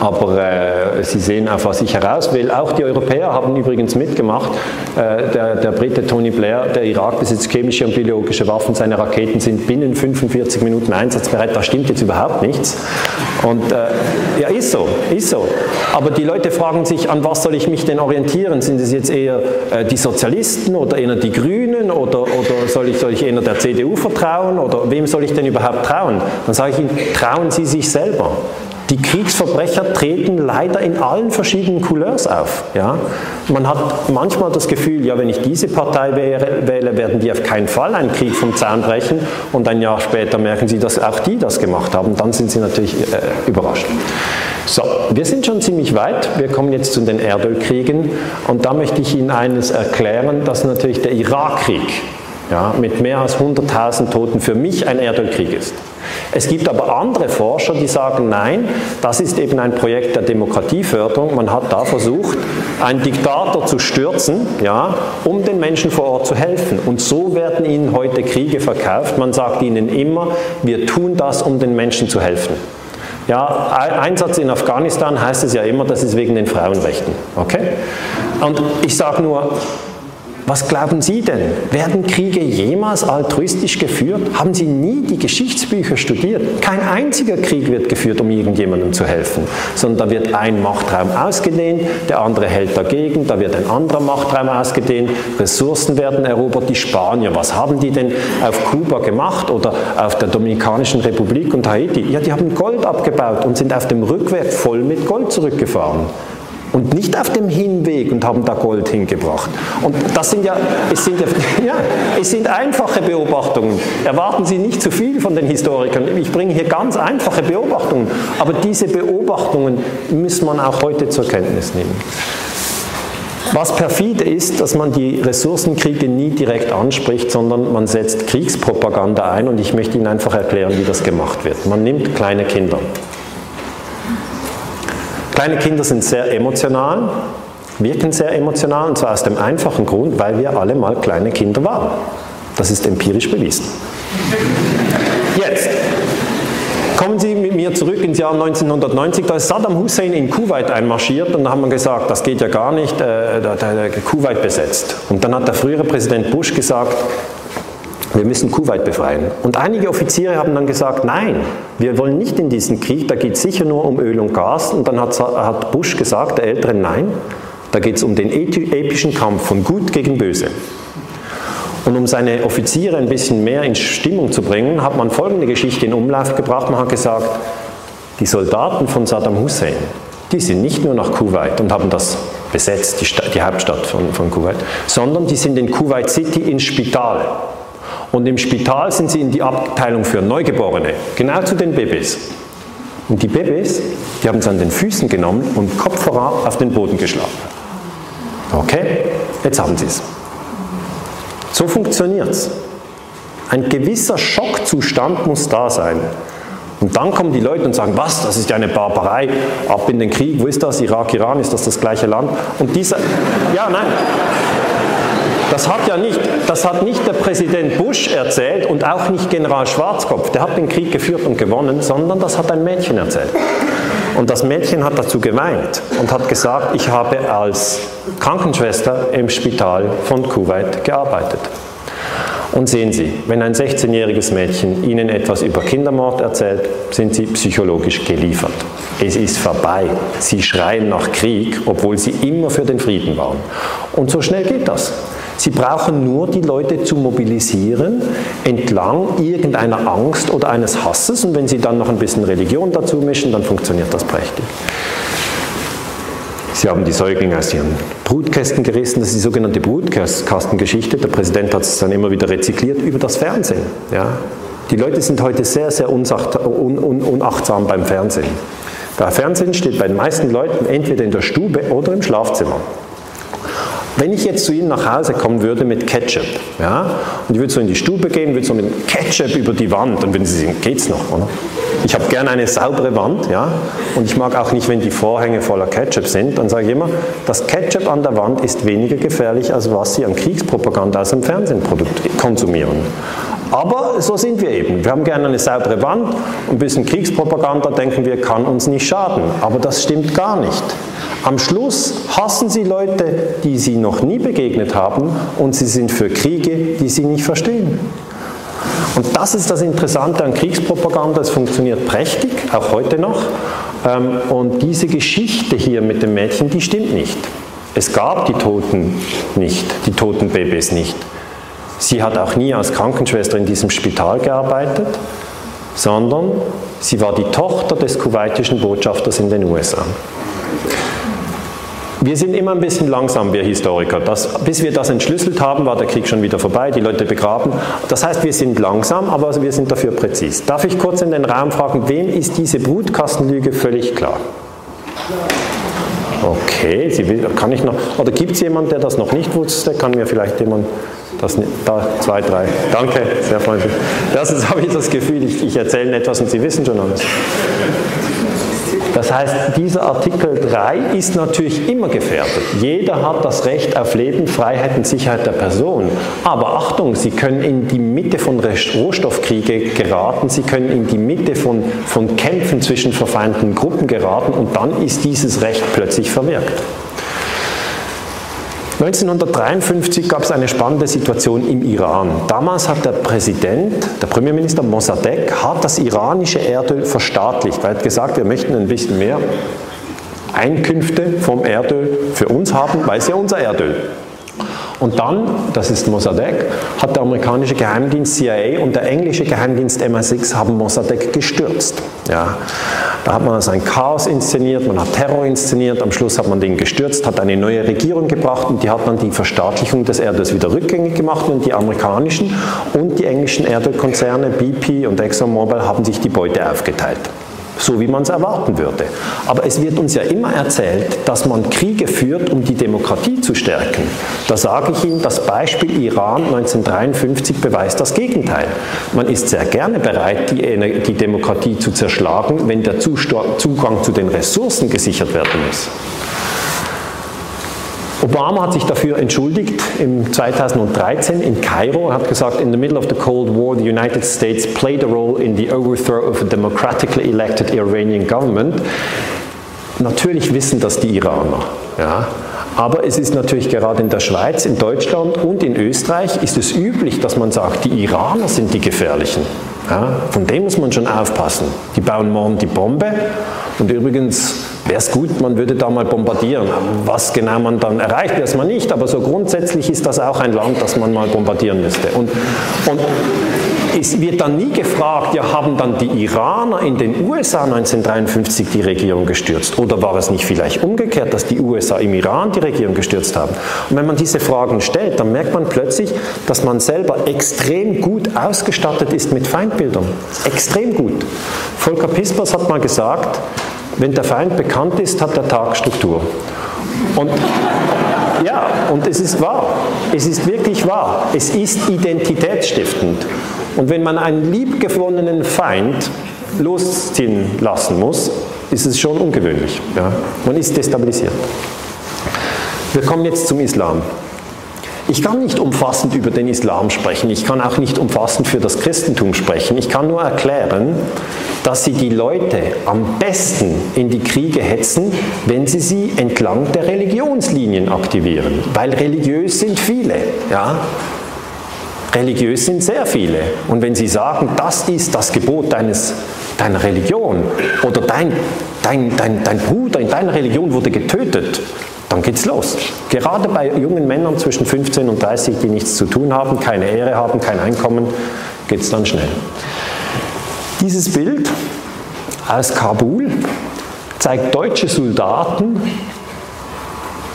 Aber äh, Sie sehen, auf was ich heraus will. Auch die Europäer haben übrigens mitgemacht. Äh, der, der Brite Tony Blair, der Irak besitzt chemische und biologische Waffen, seine Raketen sind binnen 45 Minuten einsatzbereit. Da stimmt jetzt überhaupt nichts. Und äh, ja, ist so, ist so. Aber die Leute fragen sich, an was soll ich mich denn orientieren? Sind es jetzt eher äh, die Sozialisten oder eher die Grünen oder, oder soll, ich, soll ich eher der CDU vertrauen oder wem soll ich denn überhaupt trauen? Dann sage ich Ihnen, trauen Sie sich selber. Die Kriegsverbrecher treten leider in allen verschiedenen Couleurs auf. Ja? Man hat manchmal das Gefühl, ja, wenn ich diese Partei wähle, werden die auf keinen Fall einen Krieg vom Zaun brechen und ein Jahr später merken sie, dass auch die das gemacht haben. Dann sind sie natürlich äh, überrascht. So, wir sind schon ziemlich weit. Wir kommen jetzt zu den Erdölkriegen und da möchte ich Ihnen eines erklären, dass natürlich der Irakkrieg ja, mit mehr als 100.000 Toten für mich ein Erdölkrieg ist. Es gibt aber andere Forscher, die sagen, nein, das ist eben ein Projekt der Demokratieförderung. Man hat da versucht, einen Diktator zu stürzen, ja, um den Menschen vor Ort zu helfen. Und so werden ihnen heute Kriege verkauft. Man sagt ihnen immer, wir tun das, um den Menschen zu helfen. Ja, Einsatz in Afghanistan heißt es ja immer, das ist wegen den Frauenrechten. Okay? Und ich sage nur, was glauben Sie denn? Werden Kriege jemals altruistisch geführt? Haben Sie nie die Geschichtsbücher studiert? Kein einziger Krieg wird geführt, um irgendjemandem zu helfen, sondern da wird ein Machtraum ausgedehnt, der andere hält dagegen, da wird ein anderer Machtraum ausgedehnt, Ressourcen werden erobert. Die Spanier, was haben die denn auf Kuba gemacht oder auf der Dominikanischen Republik und Haiti? Ja, die haben Gold abgebaut und sind auf dem Rückweg voll mit Gold zurückgefahren und nicht auf dem Hinweg und haben da Gold hingebracht. Und das sind ja, es sind ja, ja, es sind einfache Beobachtungen. Erwarten Sie nicht zu viel von den Historikern. Ich bringe hier ganz einfache Beobachtungen. Aber diese Beobachtungen muss man auch heute zur Kenntnis nehmen. Was perfide ist, dass man die Ressourcenkriege nie direkt anspricht, sondern man setzt Kriegspropaganda ein und ich möchte Ihnen einfach erklären, wie das gemacht wird. Man nimmt kleine Kinder, Kleine Kinder sind sehr emotional, wirken sehr emotional und zwar aus dem einfachen Grund, weil wir alle mal kleine Kinder waren. Das ist empirisch bewiesen. Jetzt, Kommen Sie mit mir zurück ins Jahr 1990, da ist Saddam Hussein in Kuwait einmarschiert und da haben wir gesagt, das geht ja gar nicht, äh, da, da, Kuwait besetzt. Und dann hat der frühere Präsident Bush gesagt, wir müssen Kuwait befreien. Und einige Offiziere haben dann gesagt, nein, wir wollen nicht in diesen Krieg, da geht es sicher nur um Öl und Gas. Und dann hat, Bush gesagt, der Ältere, nein, da geht es um den epischen Kampf von Gut gegen Böse. Und um seine Offiziere ein bisschen mehr in Stimmung zu bringen, hat man folgende Geschichte in Umlauf gebracht. Man hat gesagt, die Soldaten von Saddam Hussein, die sind nicht nur nach Kuwait und haben das besetzt, die, Stadt, die Hauptstadt von, von Kuwait, sondern die sind in Kuwait City ins Spital. Und im Spital sind sie in die Abteilung für Neugeborene, genau zu den Babys. Und die Babys, die haben es an den Füßen genommen und Kopf voran auf den Boden geschlagen. Okay, jetzt haben sie es. So funktioniert es. Ein gewisser Schockzustand muss da sein. Und dann kommen die Leute und sagen, was, das ist ja eine Barbarei, ab in den Krieg, wo ist das, Irak, Iran, ist das das gleiche Land? Und dieser, ja, nein, das hat ja nicht, das hat nicht der Präsident Bush erzählt und auch nicht General Schwarzkopf, der hat den Krieg geführt und gewonnen, sondern das hat ein Mädchen erzählt. Und das Mädchen hat dazu geweint und hat gesagt, ich habe als Krankenschwester im Spital von Kuwait gearbeitet. Und sehen Sie, wenn ein 16-jähriges Mädchen Ihnen etwas über Kindermord erzählt, sind Sie psychologisch geliefert. Es ist vorbei. Sie schreien nach Krieg, obwohl Sie immer für den Frieden waren. Und so schnell geht das. Sie brauchen nur die Leute zu mobilisieren entlang irgendeiner Angst oder eines Hasses und wenn Sie dann noch ein bisschen Religion dazu mischen, dann funktioniert das prächtig. Sie haben die Säuglinge aus ihren Brutkästen gerissen, das ist die sogenannte Brutkastengeschichte. Der Präsident hat es dann immer wieder rezykliert über das Fernsehen. Ja. Die Leute sind heute sehr, sehr unachtsam beim Fernsehen. Der Fernsehen steht bei den meisten Leuten entweder in der Stube oder im Schlafzimmer. Wenn ich jetzt zu Ihnen nach Hause kommen würde mit Ketchup, ja, und ich würde so in die Stube gehen, würde so mit Ketchup über die Wand, dann würden Sie sagen, geht's noch, oder? Ich habe gerne eine saubere Wand, ja, und ich mag auch nicht, wenn die Vorhänge voller Ketchup sind, dann sage ich immer, das Ketchup an der Wand ist weniger gefährlich, als was Sie an Kriegspropaganda aus dem Fernsehen konsumieren. Aber so sind wir eben. Wir haben gerne eine saubere Wand, ein bisschen Kriegspropaganda, denken wir, kann uns nicht schaden. Aber das stimmt gar nicht. Am Schluss hassen sie Leute, die sie noch nie begegnet haben und sie sind für Kriege, die sie nicht verstehen. Und das ist das Interessante an Kriegspropaganda, es funktioniert prächtig, auch heute noch. Ähm, und diese Geschichte hier mit dem Mädchen, die stimmt nicht. Es gab die Toten nicht, die toten Babys nicht. Sie hat auch nie als Krankenschwester in diesem Spital gearbeitet, sondern sie war die Tochter des kuwaitischen Botschafters in den USA. Wir sind immer ein bisschen langsam, wir Historiker. Das, bis wir das entschlüsselt haben, war der Krieg schon wieder vorbei, die Leute begraben. Das heißt, wir sind langsam, aber wir sind dafür präzis. Darf ich kurz in den Raum fragen, wem ist diese Brutkastenlüge völlig klar? Okay, will, kann ich noch, oder gibt es jemanden, der das noch nicht wusste? Kann mir vielleicht jemand das, da, zwei, drei. Danke, sehr freundlich. Erstens habe ich das Gefühl, ich, ich erzähle etwas und Sie wissen schon alles. Das heißt, dieser Artikel 3 ist natürlich immer gefährdet. Jeder hat das Recht auf Leben, Freiheit und Sicherheit der Person. Aber Achtung, Sie können in die Mitte von Rohstoffkriege geraten, Sie können in die Mitte von, von Kämpfen zwischen verfeindeten Gruppen geraten und dann ist dieses Recht plötzlich verwirkt. 1953 gab es eine spannende Situation im Iran. Damals hat der Präsident, der Premierminister Mossadegh, hat das iranische Erdöl verstaatlicht, er hat gesagt, wir möchten ein bisschen mehr Einkünfte vom Erdöl für uns haben, weil es ja unser Erdöl. Und dann, das ist Mossadegh, hat der amerikanische Geheimdienst CIA und der englische Geheimdienst MI6 haben Mossadegh gestürzt. Ja. Da hat man also ein Chaos inszeniert, man hat Terror inszeniert, am Schluss hat man den gestürzt, hat eine neue Regierung gebracht und die hat dann die Verstaatlichung des Erdöls wieder rückgängig gemacht und die amerikanischen und die englischen Erdölkonzerne BP und ExxonMobil haben sich die Beute aufgeteilt so wie man es erwarten würde. Aber es wird uns ja immer erzählt, dass man Kriege führt, um die Demokratie zu stärken. Da sage ich Ihnen, das Beispiel Iran 1953 beweist das Gegenteil. Man ist sehr gerne bereit, die, Demokratie zu zerschlagen, wenn der Zugang zu den Ressourcen gesichert werden muss. Obama hat sich dafür entschuldigt im 2013 in Kairo, hat gesagt, in the middle of the Cold War, the United States played a role in the overthrow of a democratically elected Iranian government. Natürlich wissen das die Iraner. Ja. Aber es ist natürlich gerade in der Schweiz, in Deutschland und in Österreich ist es üblich, dass man sagt, die Iraner sind die Gefährlichen. Ja, von dem muss man schon aufpassen. Die bauen morgen die Bombe und übrigens wäre es gut, man würde da mal bombardieren. Was genau man dann erreicht, weiß man nicht, aber so grundsätzlich ist das auch ein Land, das man mal bombardieren müsste. Und, und es wird dann nie gefragt, ja, haben dann die Iraner in den USA 1953 die Regierung gestürzt? Oder war es nicht vielleicht umgekehrt, dass die USA im Iran die Regierung gestürzt haben? Und wenn man diese Fragen stellt, dann merkt man plötzlich, dass man selber extrem gut ausgestattet ist mit Feindbildern. Extrem gut. Volker Pispers hat mal gesagt, wenn der Feind bekannt ist, hat der Tag Struktur. Und ja, und es ist wahr. Es ist wirklich wahr. Es ist identitätsstiftend. Und wenn man einen liebgewonnenen Feind losziehen lassen muss, ist es schon ungewöhnlich. Ja? Man ist destabilisiert. Wir kommen jetzt zum Islam. Ich kann nicht umfassend über den Islam sprechen, ich kann auch nicht umfassend für das Christentum sprechen. Ich kann nur erklären, dass sie die Leute am besten in die Kriege hetzen, wenn sie sie entlang der Religionslinien aktivieren, weil religiös sind viele. Ja? Religiös sind sehr viele. Und wenn Sie sagen, das ist das Gebot deines, deiner Religion oder dein, dein, dein, dein Bruder in deiner Religion wurde getötet, dann geht's los. Gerade bei jungen Männern zwischen 15 und 30, die nichts zu tun haben, keine Ehre haben, kein Einkommen, geht es dann schnell. Dieses Bild aus Kabul zeigt deutsche Soldaten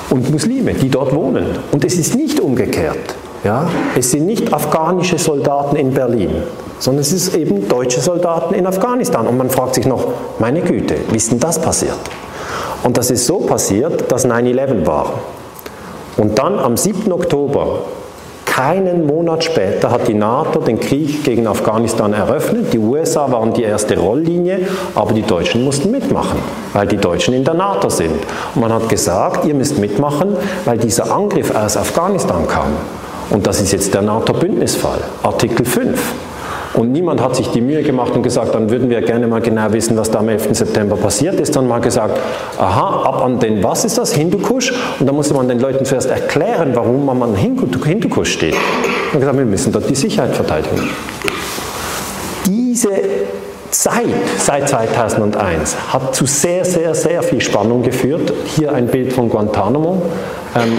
und Muslime, die dort wohnen. Und es ist nicht umgekehrt. Ja? Es sind nicht afghanische Soldaten in Berlin, sondern es ist eben deutsche Soldaten in Afghanistan. Und man fragt sich noch, meine Güte, wie ist denn das passiert? Und das ist so passiert, dass 9-11 war. Und dann am 7. Oktober, keinen Monat später, hat die NATO den Krieg gegen Afghanistan eröffnet. Die USA waren die erste Rolllinie, aber die Deutschen mussten mitmachen, weil die Deutschen in der NATO sind. Und man hat gesagt, ihr müsst mitmachen, weil dieser Angriff aus Afghanistan kam. Und das ist jetzt der NATO-Bündnisfall, Artikel 5. Und niemand hat sich die Mühe gemacht und gesagt, dann würden wir gerne mal genau wissen, was da am 11. September passiert ist. Dann mal gesagt, aha, ab an den, was ist das, Hindukusch? Und dann musste man den Leuten zuerst erklären, warum man an Hindukusch steht. Und gesagt, wir müssen dort die Sicherheit verteidigen. Diese Zeit, seit 2001, hat zu sehr, sehr, sehr viel Spannung geführt. Hier ein Bild von Guantanamo. Ähm,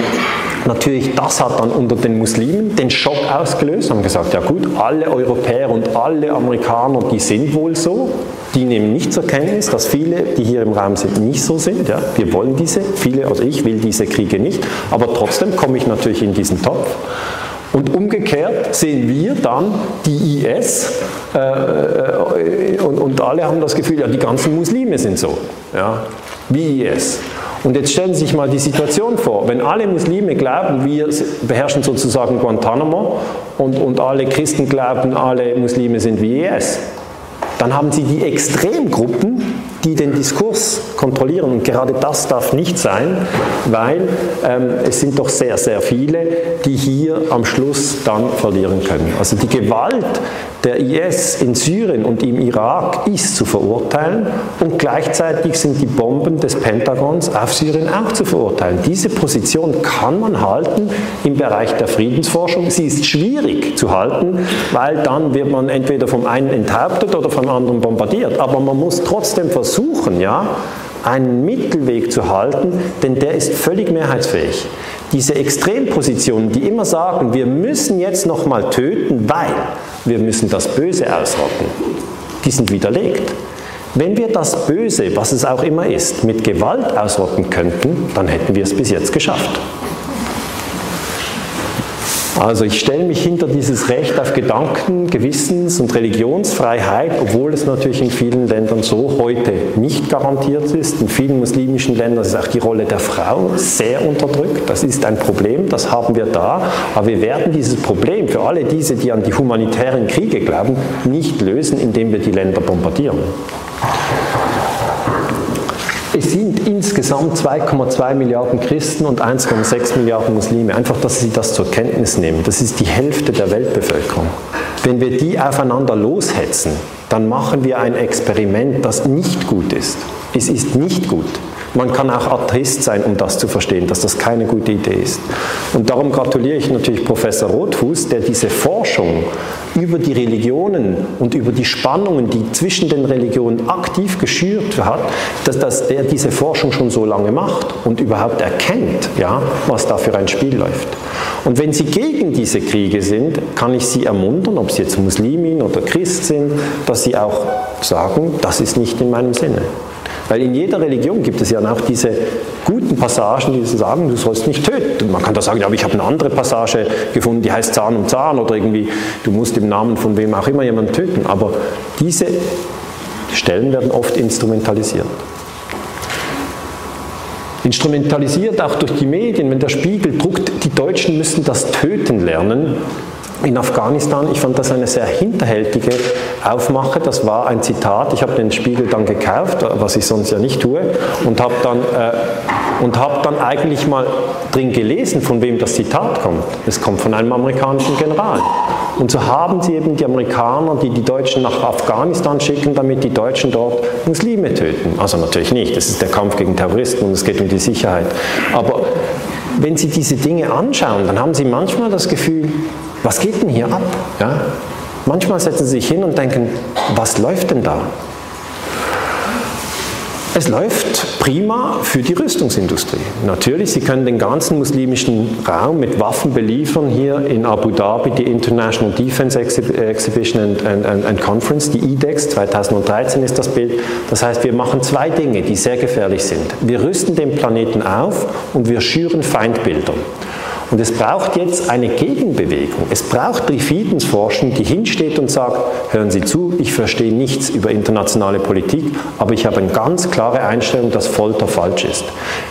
Natürlich, das hat dann unter den Muslimen den Schock ausgelöst, haben gesagt, ja gut, alle Europäer und alle Amerikaner, die sind wohl so, die nehmen nicht zur Kenntnis, dass viele, die hier im Raum sind, nicht so sind. Ja. Wir wollen diese, viele, also ich will diese Kriege nicht, aber trotzdem komme ich natürlich in diesen Topf. Und umgekehrt sehen wir dann die IS äh, äh, und, und, alle haben das Gefühl, ja, die ganzen Muslime sind so, ja, wie IS. Und jetzt stellen Sie sich mal die Situation vor, wenn alle Muslime glauben, wir beherrschen sozusagen Guantanamo und, und alle Christen glauben, alle Muslime sind wie IS, dann haben Sie die Extremgruppen, die den Diskurs kontrollieren. Und gerade das darf nicht sein, weil ähm, es sind doch sehr, sehr viele, die hier am Schluss dann verlieren können. Also die Gewalt der IS in Syrien und im Irak ist zu verurteilen und gleichzeitig sind die Bomben des Pentagons auf Syrien auch zu verurteilen. Diese Position kann man halten im Bereich der Friedensforschung. Sie ist schwierig zu halten, weil dann wird man entweder vom einen enthauptet oder vom anderen bombardiert. Aber man muss trotzdem versuchen, ja, einen Mittelweg zu halten, denn der ist völlig mehrheitsfähig. Diese Extrempositionen, die immer sagen, wir müssen jetzt nochmal töten, weil wir müssen das Böse ausrotten, die sind widerlegt. Wenn wir das Böse, was es auch immer ist, mit Gewalt ausrotten könnten, dann hätten wir es bis jetzt geschafft. Also ich stelle mich hinter dieses Recht auf Gedanken, Gewissens- und Religionsfreiheit, obwohl es natürlich in vielen Ländern so heute nicht garantiert ist. In vielen muslimischen Ländern ist auch die Rolle der Frau sehr unterdrückt. Das ist ein Problem, das haben wir da. Aber wir werden dieses Problem für alle diese, die an die humanitären Kriege glauben, nicht lösen, indem wir die Länder bombardieren. Es sind insgesamt 2,2 Milliarden Christen und 1,6 Milliarden Muslime. Einfach, dass Sie das zur Kenntnis nehmen. Das ist die Hälfte der Weltbevölkerung. Wenn wir die aufeinander loshetzen, dann machen wir ein Experiment, das nicht gut ist. Es ist nicht gut. Man kann auch Atheist sein, um das zu verstehen, dass das keine gute Idee ist. Und darum gratuliere ich natürlich Professor Rotfuß, der diese Forschung über die Religionen und über die Spannungen, die zwischen den Religionen aktiv geschürt hat, dass, dass der diese Forschung schon so lange macht und überhaupt erkennt, ja, was da für ein Spiel läuft. Und wenn Sie gegen diese Kriege sind, kann ich Sie ermuntern, ob Sie jetzt Muslimin oder Christ sind, dass Sie auch sagen, das ist nicht in meinem Sinne. Weil in jeder Religion gibt es ja auch diese guten Passagen, die sagen, du sollst nicht töten. Man kann da sagen, ja, aber ich habe eine andere Passage gefunden, die heißt Zahn um Zahn oder irgendwie, du musst im Namen von wem auch immer jemanden töten. Aber diese Stellen werden oft instrumentalisiert. Instrumentalisiert auch durch die Medien, wenn der Spiegel druckt, die Deutschen müssen das Töten lernen, in Afghanistan, ich fand das eine sehr hinterhältige Aufmache. Das war ein Zitat. Ich habe den Spiegel dann gekauft, was ich sonst ja nicht tue, und habe dann, äh, und hab dann eigentlich mal drin gelesen, von wem das Zitat kommt. Es kommt von einem amerikanischen General. Und so haben sie eben die Amerikaner, die die Deutschen nach Afghanistan schicken, damit die Deutschen dort Muslime töten. Also natürlich nicht. Es ist der Kampf gegen Terroristen und es geht um die Sicherheit. Aber wenn Sie diese Dinge anschauen, dann haben Sie manchmal das Gefühl, was geht denn hier ab? Ja? Manchmal setzen sie sich hin und denken, was läuft denn da? Es läuft prima für die Rüstungsindustrie. Natürlich, Sie können den ganzen muslimischen Raum mit Waffen beliefern. Hier in Abu Dhabi die International Defense Exhibition and, and, and Conference, die IDEX, 2013 ist das Bild. Das heißt, wir machen zwei Dinge, die sehr gefährlich sind. Wir rüsten den Planeten auf und wir schüren Feindbilder. Und es braucht jetzt eine Gegenbewegung. Es braucht die Friedensforschung, die hinsteht und sagt, hören Sie zu, ich verstehe nichts über internationale Politik, aber ich habe eine ganz klare Einstellung, dass Folter falsch ist.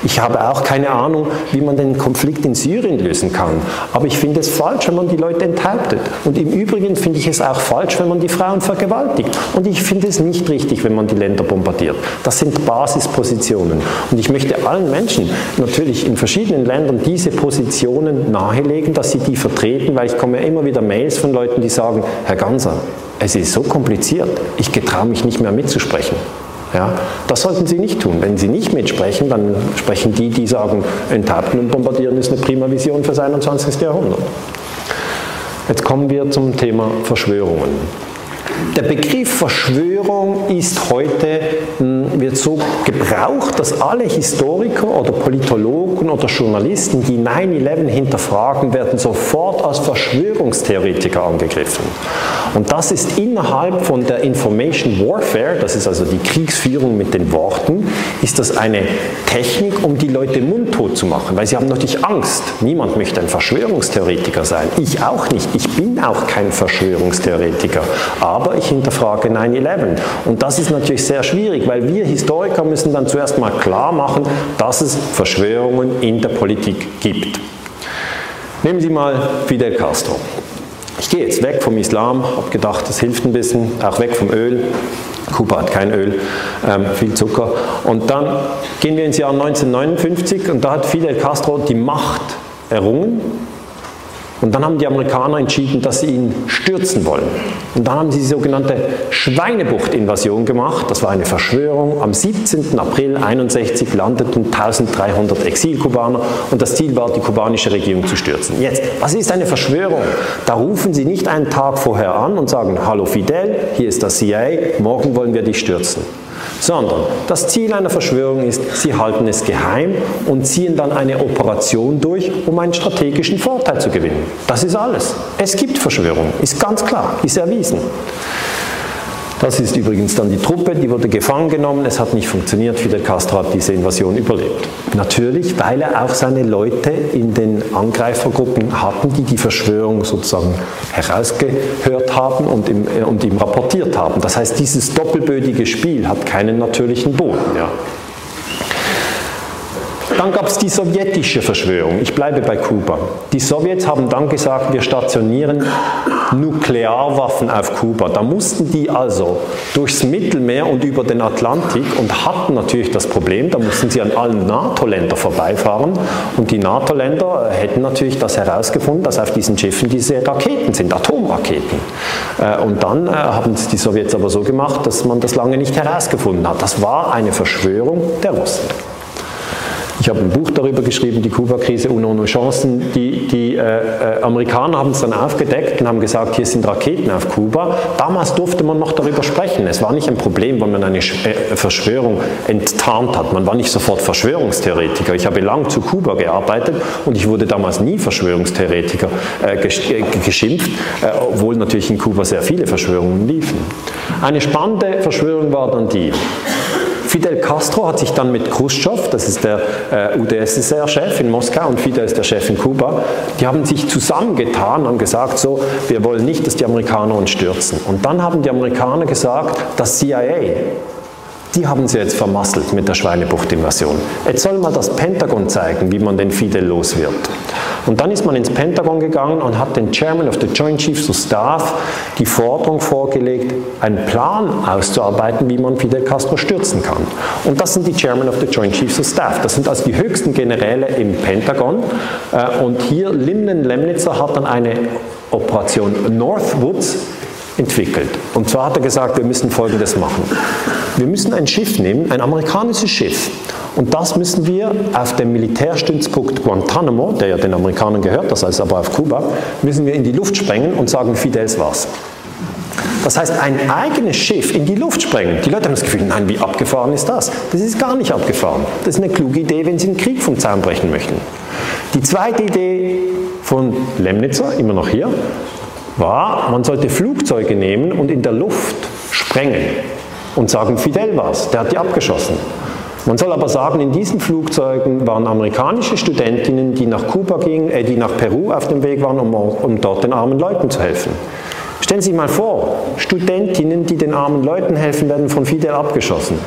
Ich habe auch keine Ahnung, wie man den Konflikt in Syrien lösen kann, aber ich finde es falsch, wenn man die Leute enthauptet. Und im Übrigen finde ich es auch falsch, wenn man die Frauen vergewaltigt. Und ich finde es nicht richtig, wenn man die Länder bombardiert. Das sind Basispositionen. Und ich möchte allen Menschen natürlich in verschiedenen Ländern diese Positionen Personen nahelegen, dass sie die vertreten, weil ich komme ja immer wieder Mails von Leuten, die sagen, Herr Ganser, es ist so kompliziert, ich getraue mich nicht mehr mitzusprechen. Ja, das sollten Sie nicht tun. Wenn Sie nicht mitsprechen, dann sprechen die, die sagen, enthaupten und bombardieren ist eine prima Vision für das 21. Jahrhundert. Jetzt kommen wir zum Thema Verschwörungen. Der Begriff Verschwörung ist heute, hm, wird so gebraucht, dass alle Historiker oder Politologen oder Journalisten, die 9-11 hinterfragen, werden sofort als Verschwörungstheoretiker angegriffen. Und das ist innerhalb von der Information Warfare, das ist also die Kriegsführung mit den Worten, ist das eine Technik, um die Leute mundtot zu machen, weil sie haben natürlich Angst. Niemand möchte ein Verschwörungstheoretiker sein. Ich auch nicht. Ich bin auch kein Verschwörungstheoretiker. Aber ich hinterfrage 9-11. Und das ist natürlich sehr schwierig, weil wir Historiker müssen dann zuerst mal klar machen, dass es Verschwörungen in der Politik gibt. Nehmen Sie mal Fidel Castro. Ich gehe jetzt weg vom Islam, habe gedacht, das hilft ein bisschen, auch weg vom Öl. Kuba hat kein Öl, ähm, viel Zucker. Und dann gehen wir ins Jahr 1959 und da hat Fidel Castro die Macht errungen und dann haben die Amerikaner entschieden, dass sie ihn stürzen wollen. Und dann haben sie die sogenannte Schweinebucht-Invasion gemacht. Das war eine Verschwörung. Am 17. April 1961 landeten 1300 Exilkubaner und das Ziel war, die kubanische Regierung zu stürzen. Jetzt, was ist eine Verschwörung? Da rufen sie nicht einen Tag vorher an und sagen, hallo Fidel, hier ist das CIA, morgen wollen wir dich stürzen sondern das Ziel einer Verschwörung ist, sie halten es geheim und ziehen dann eine Operation durch, um einen strategischen Vorteil zu gewinnen. Das ist alles. Es gibt Verschwörungen, ist ganz klar, ist erwiesen. Das ist übrigens dann die Truppe, die wurde gefangen genommen, es hat nicht funktioniert, Fidel Castro hat diese Invasion überlebt. Natürlich, weil er auch seine Leute in den Angreifergruppen hatten, die die Verschwörung sozusagen herausgehört haben und ihm, äh, und ihm rapportiert haben. Das heißt, dieses doppelbödige Spiel hat keinen natürlichen Boden. Ja. Dann gab es die sowjetische Verschwörung. Ich bleibe bei Kuba. Die Sowjets haben dann gesagt, wir stationieren Nuklearwaffen auf Kuba. Da mussten die also durchs Mittelmeer und über den Atlantik und hatten natürlich das Problem, da mussten sie an allen NATO-Ländern vorbeifahren und die NATO-Länder hätten natürlich das herausgefunden, dass auf diesen Schiffen diese Raketen sind, Atomraketen. Äh, und dann äh, haben es die Sowjets aber so gemacht, dass man das lange nicht herausgefunden hat. Das war eine Verschwörung der Russen. Ich habe ein Buch darüber geschrieben, die Kuba-Krise ohne Chancen. Die, die äh, äh, Amerikaner haben es dann aufgedeckt und haben gesagt, hier sind Raketen auf Kuba. Damals durfte man noch darüber sprechen. Es war nicht ein Problem, wenn man eine äh, Verschwörung enttarnt hat. Man war nicht sofort Verschwörungstheoretiker. Ich habe lang zu Kuba gearbeitet und ich wurde damals nie Verschwörungstheoretiker äh, äh geschimpft, obwohl natürlich in Kuba sehr viele Verschwörungen liefen. Eine spannende Verschwörung war dann die, Fidel Castro hat sich dann mit Khrushchev, das ist der äh, UdSSR-Chef in Moskau und Fidel ist der Chef in Kuba, die haben sich zusammengetan und gesagt, so, wir wollen nicht, dass die Amerikaner uns stürzen. Und dann haben die Amerikaner gesagt, das CIA die haben sie jetzt vermasselt mit der Schweinebucht-Invasion. Jetzt soll mal das Pentagon zeigen, wie man den Fidel los wird. Und dann ist man ins Pentagon gegangen und hat den Chairman of the Joint Chiefs of Staff die Forderung vorgelegt, einen Plan auszuarbeiten, wie man Fidel Castro stürzen kann. Und das sind die Chairman of the Joint Chiefs of Staff. Das sind also die höchsten Generäle im Pentagon. Äh, und hier Lyndon Lemnitzer hat dann eine Operation Northwoods entwickelt. Und zwar hat er gesagt, wir müssen Folgendes machen. Wir müssen ein Schiff nehmen, ein amerikanisches Schiff, und das müssen wir auf dem Militärstützpunkt Guantanamo, der ja den Amerikanern gehört, das heißt aber auf Kuba, müssen wir in die Luft sprengen und sagen, Fidels war's. Das heißt, ein eigenes Schiff in die Luft sprengen. Die Leute haben das Gefühl, nein, wie abgefahren ist das? Das ist gar nicht abgefahren. Das ist eine kluge Idee, wenn sie einen Krieg vom Zaun brechen möchten. Die zweite Idee von Lemnitzer, immer noch hier, war, man sollte Flugzeuge nehmen und in der Luft sprengen und sagen, Fidel war's, der hat die abgeschossen. Man soll aber sagen, in diesen Flugzeugen waren amerikanische Studentinnen, die nach Kuba gingen, äh, die nach Peru auf dem Weg waren, um, um dort den armen Leuten zu helfen. Stellen Sie sich mal vor, Studentinnen, die den armen Leuten helfen, werden von Fidel abgeschossen.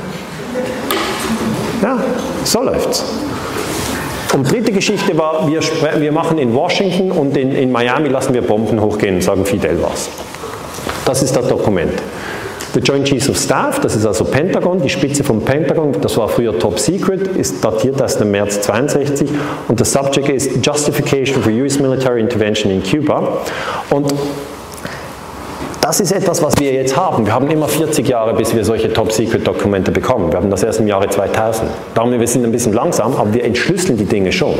Ja, so läuft's. Und dritte Geschichte war, wir, wir machen in Washington und in, in Miami lassen wir Bomben hochgehen und sagen, Fidel war's. Das ist das Dokument. The Joint Chiefs of Staff, das ist also Pentagon, die Spitze vom Pentagon, das war früher Top Secret, ist datiert aus dem März 62 und das Subject ist Justification for US Military Intervention in Cuba. Und das ist etwas, was wir jetzt haben. Wir haben immer 40 Jahre, bis wir solche Top-Secret-Dokumente bekommen. Wir haben das erst im Jahre 2000. Darum, wir sind ein bisschen langsam, aber wir entschlüsseln die Dinge schon.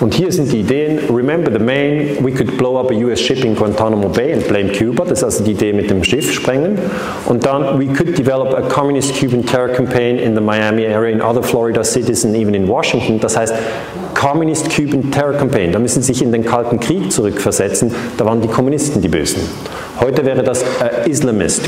Und hier sind die Ideen. Remember the main, we could blow up a US ship in Guantanamo Bay and blame Cuba. Das ist also die Idee mit dem Schiff sprengen. Und dann, we could develop a communist Cuban terror campaign in the Miami area, in other Florida cities and even in Washington. Das heißt, Communist Cuban Terror Campaign. Da müssen Sie sich in den Kalten Krieg zurückversetzen. Da waren die Kommunisten die Bösen. Heute wäre das äh, Islamist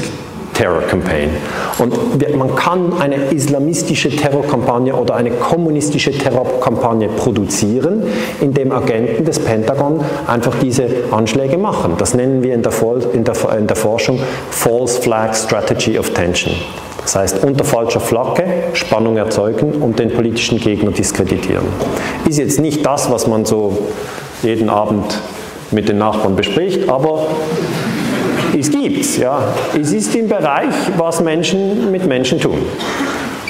Terror Campaign. Und man kann eine islamistische Terrorkampagne oder eine kommunistische Terrorkampagne produzieren, indem Agenten des Pentagon einfach diese Anschläge machen. Das nennen wir in der, in der, in der Forschung False Flag Strategy of Tension. Das heißt, unter falscher Flagge Spannung erzeugen und den politischen Gegner diskreditieren. Ist jetzt nicht das, was man so jeden Abend mit den Nachbarn bespricht, aber es gibt's, ja. Es ist im Bereich, was Menschen mit Menschen tun.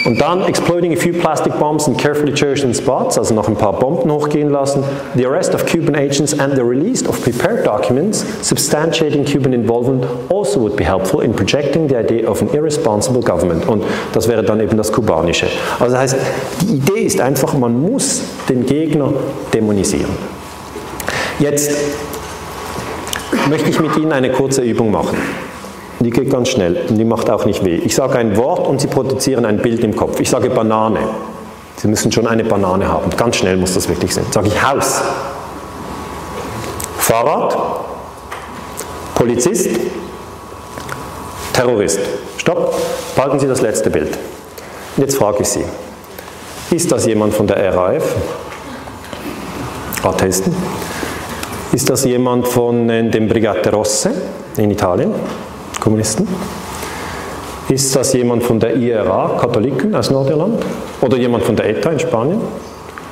Und dann exploding a few plastic bombs in carefully chosen spots, also noch ein paar Bomben hochgehen lassen. The arrest of Cuban agents and the release of prepared documents substantiating Cuban involvement also would be helpful in projecting the idea of an irresponsible government. Und das wäre dann eben das kubanische. Also das heißt, die Idee ist einfach, man muss den Gegner dämonisieren. Jetzt möchte ich mit Ihnen eine kurze Übung machen. Die geht ganz schnell und die macht auch nicht weh. Ich sage ein Wort und Sie produzieren ein Bild im Kopf. Ich sage Banane. Sie müssen schon eine Banane haben. Ganz schnell muss das wirklich sein. Sage ich Haus. Fahrrad. Polizist. Terrorist. Stopp. Behalten Sie das letzte Bild. Und jetzt frage ich Sie. Ist das jemand von der RAF? Attesten. Ist das jemand von äh, den Brigate Rosse in Italien, Kommunisten? Ist das jemand von der IRA, Katholiken aus Nordirland? Oder jemand von der ETA in Spanien?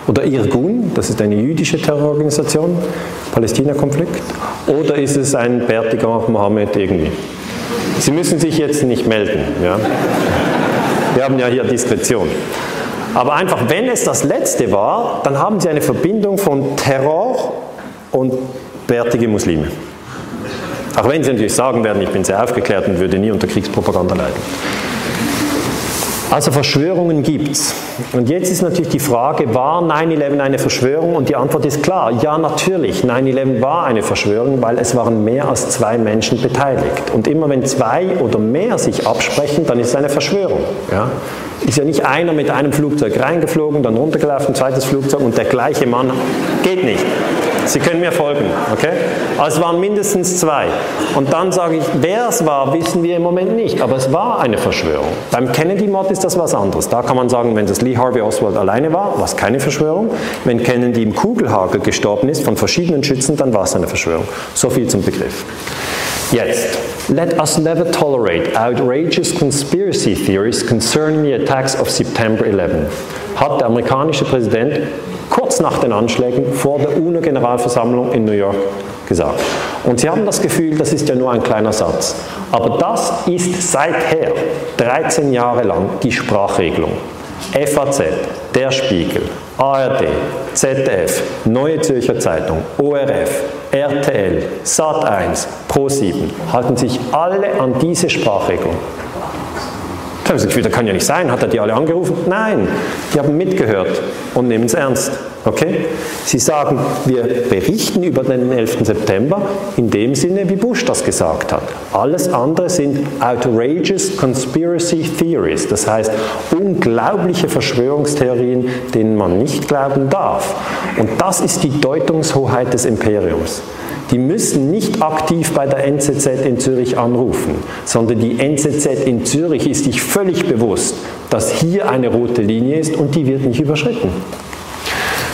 Oder Irgun, das ist eine jüdische Terrororganisation, Palästina-Konflikt. Oder ist es ein bärtiger Mohammed irgendwie? Sie müssen sich jetzt nicht melden. Ja? Wir haben ja hier Diskretion. Aber einfach, wenn es das letzte war, dann haben Sie eine Verbindung von Terror und bärtige Muslime. Auch wenn Sie natürlich sagen werden, ich bin sehr aufgeklärt und würde nie unter Kriegspropaganda leiden. Also Verschwörungen gibt es. Und jetzt ist natürlich die Frage, war 9-11 eine Verschwörung? Und die Antwort ist klar, ja natürlich, 9-11 war eine Verschwörung, weil es waren mehr als zwei Menschen beteiligt. Und immer wenn zwei oder mehr sich absprechen, dann ist es eine Verschwörung. Ja? Ist ja nicht einer mit einem Flugzeug reingeflogen, dann runtergelaufen, zweites Flugzeug und der gleiche Mann. Geht nicht. Sie können mir folgen, okay? Also es waren mindestens zwei. Und dann sage ich, wer es war, wissen wir im Moment nicht, aber es war eine Verschwörung. Beim Kennedy-Mord ist das was anderes. Da kann man sagen, wenn das Lee Harvey Oswald alleine war, war es keine Verschwörung. Wenn Kennedy im Kugelhagel gestorben ist von verschiedenen Schützen, dann war es eine Verschwörung. So viel zum Begriff. Jetzt, let us never tolerate outrageous conspiracy theories concerning the attacks of September 11, hat der amerikanische Präsident kurz nach den Anschlägen vor der UNO-Generalversammlung in New York gesagt. Und Sie haben das Gefühl, das ist ja nur ein kleiner Satz. Aber das ist seither 13 Jahre lang die Sprachregelung. FAZ, Der Spiegel, ARD, ZDF, Neue Zürcher Zeitung, ORF, RTL, Sat1, Pro7 halten sich alle an diese Sprachregelung. Da haben Sie das Gefühl, das kann ja nicht sein. Hat er die alle angerufen? Nein, die haben mitgehört und nehmen es ernst. Okay? Sie sagen, wir berichten über den 11. September in dem Sinne, wie Bush das gesagt hat. Alles andere sind outrageous conspiracy theories, das heißt unglaubliche Verschwörungstheorien, denen man nicht glauben darf. Und das ist die Deutungshoheit des Imperiums. Die müssen nicht aktiv bei der NZZ in Zürich anrufen, sondern die NZZ in Zürich ist sich völlig bewusst, dass hier eine rote Linie ist und die wird nicht überschritten.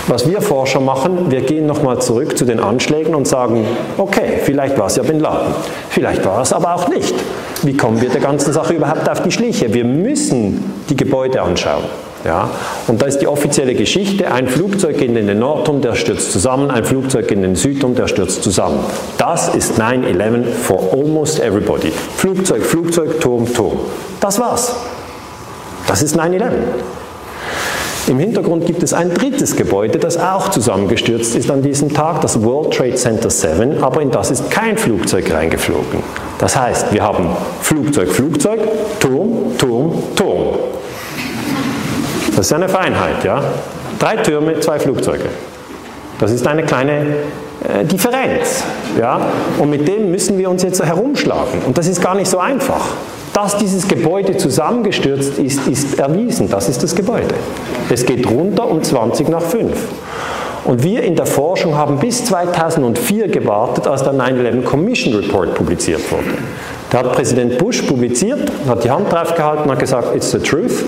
Was wir Forscher machen, wir gehen nochmal zurück zu den Anschlägen und sagen, okay, vielleicht war es ja Bin Laden, vielleicht war es aber auch nicht. Wie kommen wir der ganzen Sache überhaupt auf die Schliche? Wir müssen die Gebäude anschauen. Ja? Und da ist die offizielle Geschichte, ein Flugzeug in den Nordturm, der stürzt zusammen, ein Flugzeug in den Südturm, der stürzt zusammen. Das ist 9-11 for almost everybody. Flugzeug, Flugzeug, Turm, Turm. Das war's. Das ist 9-11. Im Hintergrund gibt es ein drittes Gebäude, das auch zusammengestürzt ist an diesem Tag, das World Trade Center 7, aber in das ist kein Flugzeug reingeflogen. Das heißt, wir haben Flugzeug, Flugzeug, Turm, Turm, Turm. Das ist eine Feinheit, ja. Drei Türme, zwei Flugzeuge. Das ist eine kleine äh, Differenz, ja. Und mit dem müssen wir uns jetzt herumschlagen. Und das ist gar nicht so einfach. Dass dieses Gebäude zusammengestürzt ist, ist erwiesen. Das ist das Gebäude. Es geht runter um 20 nach 5. Und wir in der Forschung haben bis 2004 gewartet, als der 9-11 Commission Report publiziert wurde. Da hat Präsident Bush publiziert, hat die Hand drauf gehalten und hat gesagt, it's the truth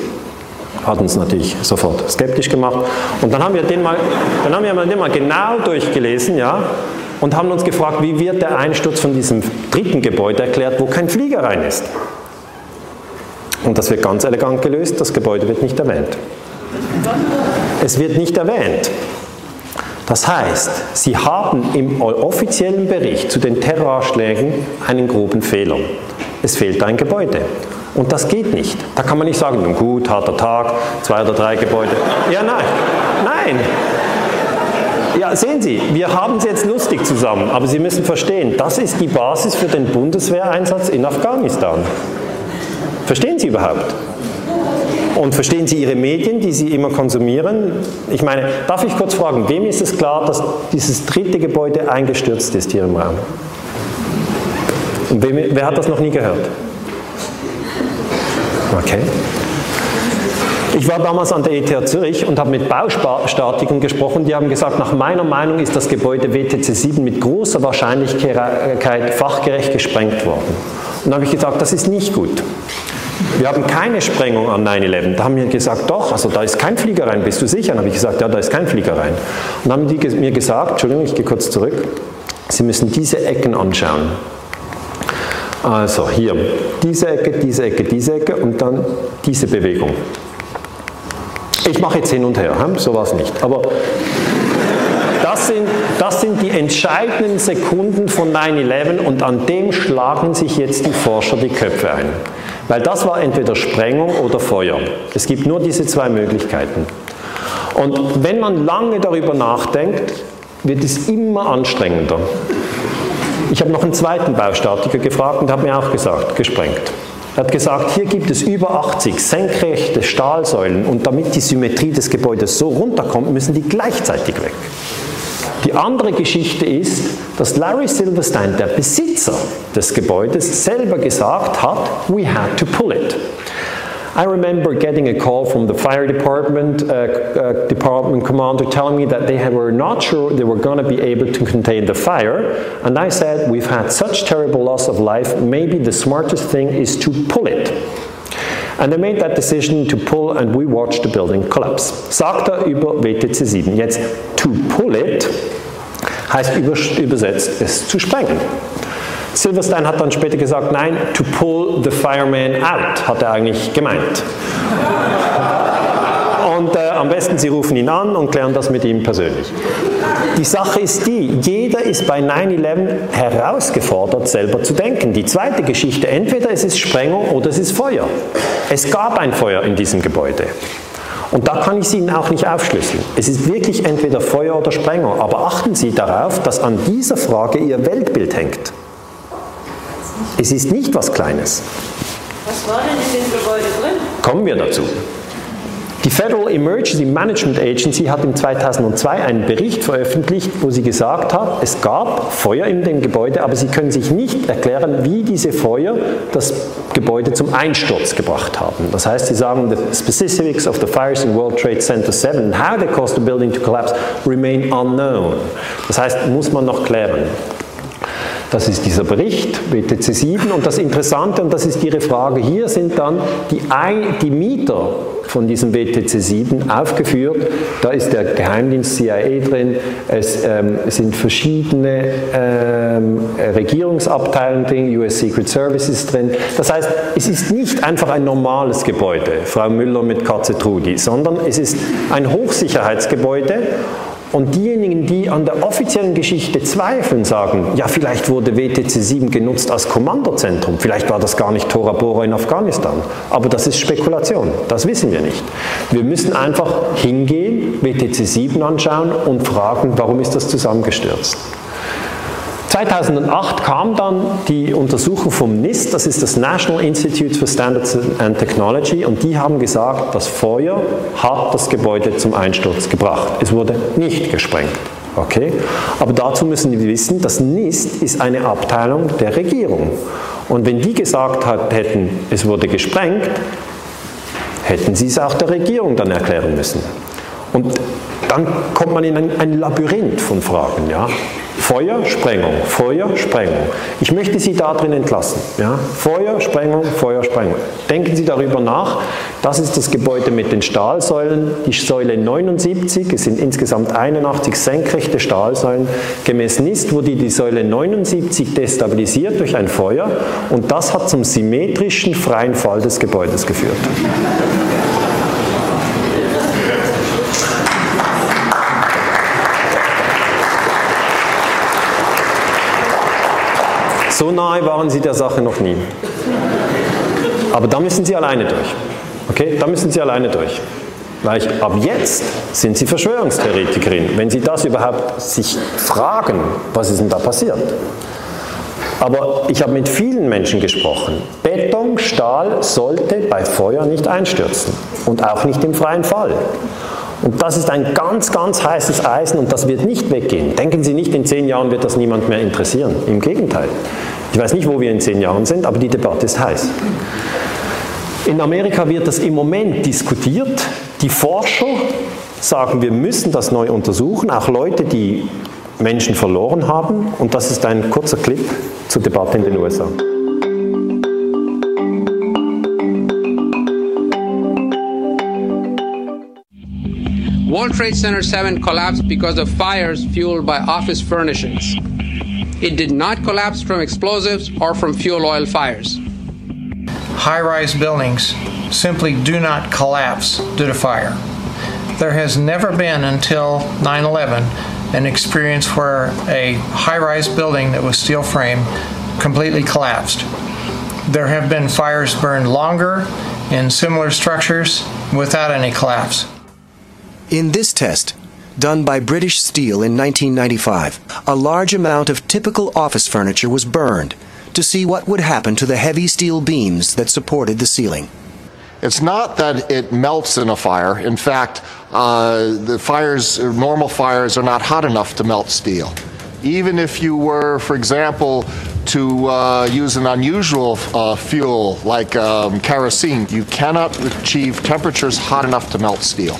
hat uns natürlich sofort skeptisch gemacht. Und dann haben wir den mal, dann haben wir den mal genau durchgelesen, ja, und haben uns gefragt, wie wird der Einsturz von diesem dritten Gebäude erklärt, wo kein Flieger rein ist. Und das wird ganz elegant gelöst, das Gebäude wird nicht erwähnt. Es wird nicht erwähnt. Das heißt, Sie haben im offiziellen Bericht zu den Terroranschlägen einen groben Fehler. Es fehlt ein Gebäude. Und das geht nicht. Da kann man nicht sagen, nun gut, harter Tag, zwei oder drei Gebäude. Ja, nein, nein. Ja, sehen Sie, wir haben es jetzt lustig zusammen, aber Sie müssen verstehen, das ist die Basis für den Bundeswehreinsatz in Afghanistan. Verstehen Sie überhaupt? Und verstehen Sie Ihre Medien, die Sie immer konsumieren? Ich meine, darf ich kurz fragen, wem ist es klar, dass dieses dritte Gebäude eingestürzt ist hier im Raum? Und wem, wer hat das noch nie gehört? Okay. Ich war damals an der ETH Zürich und habe mit Baustatikern gesprochen. Die haben gesagt, nach meiner Meinung ist das Gebäude WTC 7 mit großer Wahrscheinlichkeit fachgerecht gesprengt worden. Und habe ich gesagt, das ist nicht gut. Wir haben keine Sprengung an 9-11. Da haben wir gesagt, doch, also da ist kein Flieger rein, bist du sicher? Dann habe ich gesagt, ja, da ist kein Flieger rein. Und dann haben die mir gesagt, Entschuldigung, ich gehe kurz zurück, Sie müssen diese Ecken anschauen. Also hier, diese Ecke, diese Ecke, diese Ecke und dann diese Bewegung. Ich mache jetzt hin und her, so war es nicht. Aber das sind, das sind die entscheidenden Sekunden von 9-11 und an dem schlagen sich jetzt die Forscher die Köpfe ein. Weil das war entweder Sprengung oder Feuer. Es gibt nur diese zwei Möglichkeiten. Und wenn man lange darüber nachdenkt, wird es immer anstrengender. Ich habe noch einen zweiten Baustatiker gefragt und habe mir auch gesagt, gesprengt. Er hat gesagt, hier gibt es über 80 senkrechte Stahlsäulen und damit die Symmetrie des Gebäudes so runterkommt, müssen die gleichzeitig weg. Die andere Geschichte ist, dass Larry Silverstein, der Besitzer des Gebäudes, selber gesagt hat, we had to pull it. I remember getting a call from the fire department, uh, uh, department commander telling me that they were not sure they were going to be able to contain the fire. And I said, we've had such terrible loss of life, maybe the smartest thing is to pull it. And they made that decision to pull and we watched the building collapse. Sagt er über WTC 7. Jetzt, to pull it heißt übersetzt, es zu sprengen. Silverstein hat dann später gesagt, nein, to pull the fireman out, hat er eigentlich gemeint. Und äh, am besten Sie rufen ihn an und klären das mit ihm persönlich. Die Sache ist die, jeder ist bei 9-11 herausgefordert, selber zu denken. Die zweite Geschichte, entweder es ist Sprengung oder es ist Feuer. Es gab ein Feuer in diesem Gebäude. Und da kann ich Sie Ihnen auch nicht aufschlüsseln. Es ist wirklich entweder Feuer oder Sprengung. Aber achten Sie darauf, dass an dieser Frage Ihr Weltbild hängt. Es ist nicht was Kleines.
Was war denn in dem Gebäude drin?
Kommen wir dazu. Die Federal Emergency Management Agency hat im 2002 einen Bericht veröffentlicht, wo sie gesagt hat, es gab Feuer in dem Gebäude, aber sie können sich nicht erklären, wie diese Feuer das Gebäude zum Einsturz gebracht haben. Das heißt, sie sagen, the specifics of the fires in World Trade Center 7 and how they caused the building to collapse remain unknown. Das heißt, muss man noch klären. Das ist dieser Bericht, WTC 7. Und das Interessante, und das ist Ihre Frage, hier sind dann die, die Mieter von diesem WTC 7 aufgeführt. Da ist der Geheimdienst CIA drin, es ähm, sind verschiedene ähm, Regierungsabteilungen drin, US Secret Services drin. Das heißt, es ist nicht einfach ein normales Gebäude, Frau Müller mit Katze Trudi, sondern es ist ein Hochsicherheitsgebäude und diejenigen, die an der offiziellen Geschichte zweifeln, sagen, ja, vielleicht wurde WTC 7 genutzt als Kommandozentrum, vielleicht war das gar nicht Tora Bora in Afghanistan. Aber das ist Spekulation, das wissen wir nicht. Wir müssen einfach hingehen, WTC 7 anschauen und fragen, warum ist das zusammengestürzt. 2008 kam dann die Untersuchung vom NIST, das ist das National Institute for Standards and Technology, und die haben gesagt, das Feuer hat das Gebäude zum Einsturz gebracht. Es wurde nicht gesprengt. Okay? Aber dazu müssen wir wissen, das NIST ist eine Abteilung der Regierung. Und wenn die gesagt hat, hätten, es wurde gesprengt, hätten sie es auch der Regierung dann erklären müssen. Und dann kommt man in ein, ein Labyrinth von Fragen. Ja? Feuer, Sprengung, Feuer, Sprengung. Ich möchte Sie darin entlassen. Ja? Feuer, Sprengung, Feuer, Sprengung. Denken Sie darüber nach. Das ist das Gebäude mit den Stahlsäulen. Die Säule 79, es sind insgesamt 81 senkrechte Stahlsäulen. Gemäß NIST wurde die Säule 79 destabilisiert durch ein Feuer und das hat zum symmetrischen freien Fall des Gebäudes geführt. So nahe waren sie der Sache noch nie. Aber da müssen sie alleine durch. Okay, da müssen sie alleine durch. Weil ich, ab jetzt sind sie Verschwörungstheoretikerin, wenn sie das überhaupt sich fragen, was ist denn da passiert. Aber ich habe mit vielen Menschen gesprochen. Beton, Stahl sollte bei Feuer nicht einstürzen und auch nicht im freien Fall. Und das ist ein ganz, ganz heißes Eisen und das wird nicht weggehen. Denken Sie nicht, in zehn Jahren wird das niemand mehr interessieren. Im Gegenteil. Ich weiß nicht, wo wir in zehn Jahren sind, aber die Debatte ist heiß. In Amerika wird das im Moment diskutiert. Die Forscher sagen, wir müssen das neu untersuchen, auch Leute, die Menschen verloren haben. Und das ist ein kurzer Clip zur Debatte in den USA.
World Trade Center 7 collapsed because of fires fueled by office furnishings. It did not collapse from explosives or from fuel oil fires.
High rise buildings simply do not collapse due to fire. There has never been until 9 11 an experience where a high rise building that was steel frame completely collapsed. There have been fires burned longer in similar structures without any collapse.
In this test, done by British Steel in 1995, a large amount of typical office furniture was burned to see what would happen to the heavy steel beams that supported the ceiling.
It's not that it melts in a fire. In fact, uh, the fires, normal fires, are not hot enough to melt steel. Even if you were, for example, to uh, use an unusual uh, fuel like um, kerosene, you cannot achieve temperatures hot enough to melt steel.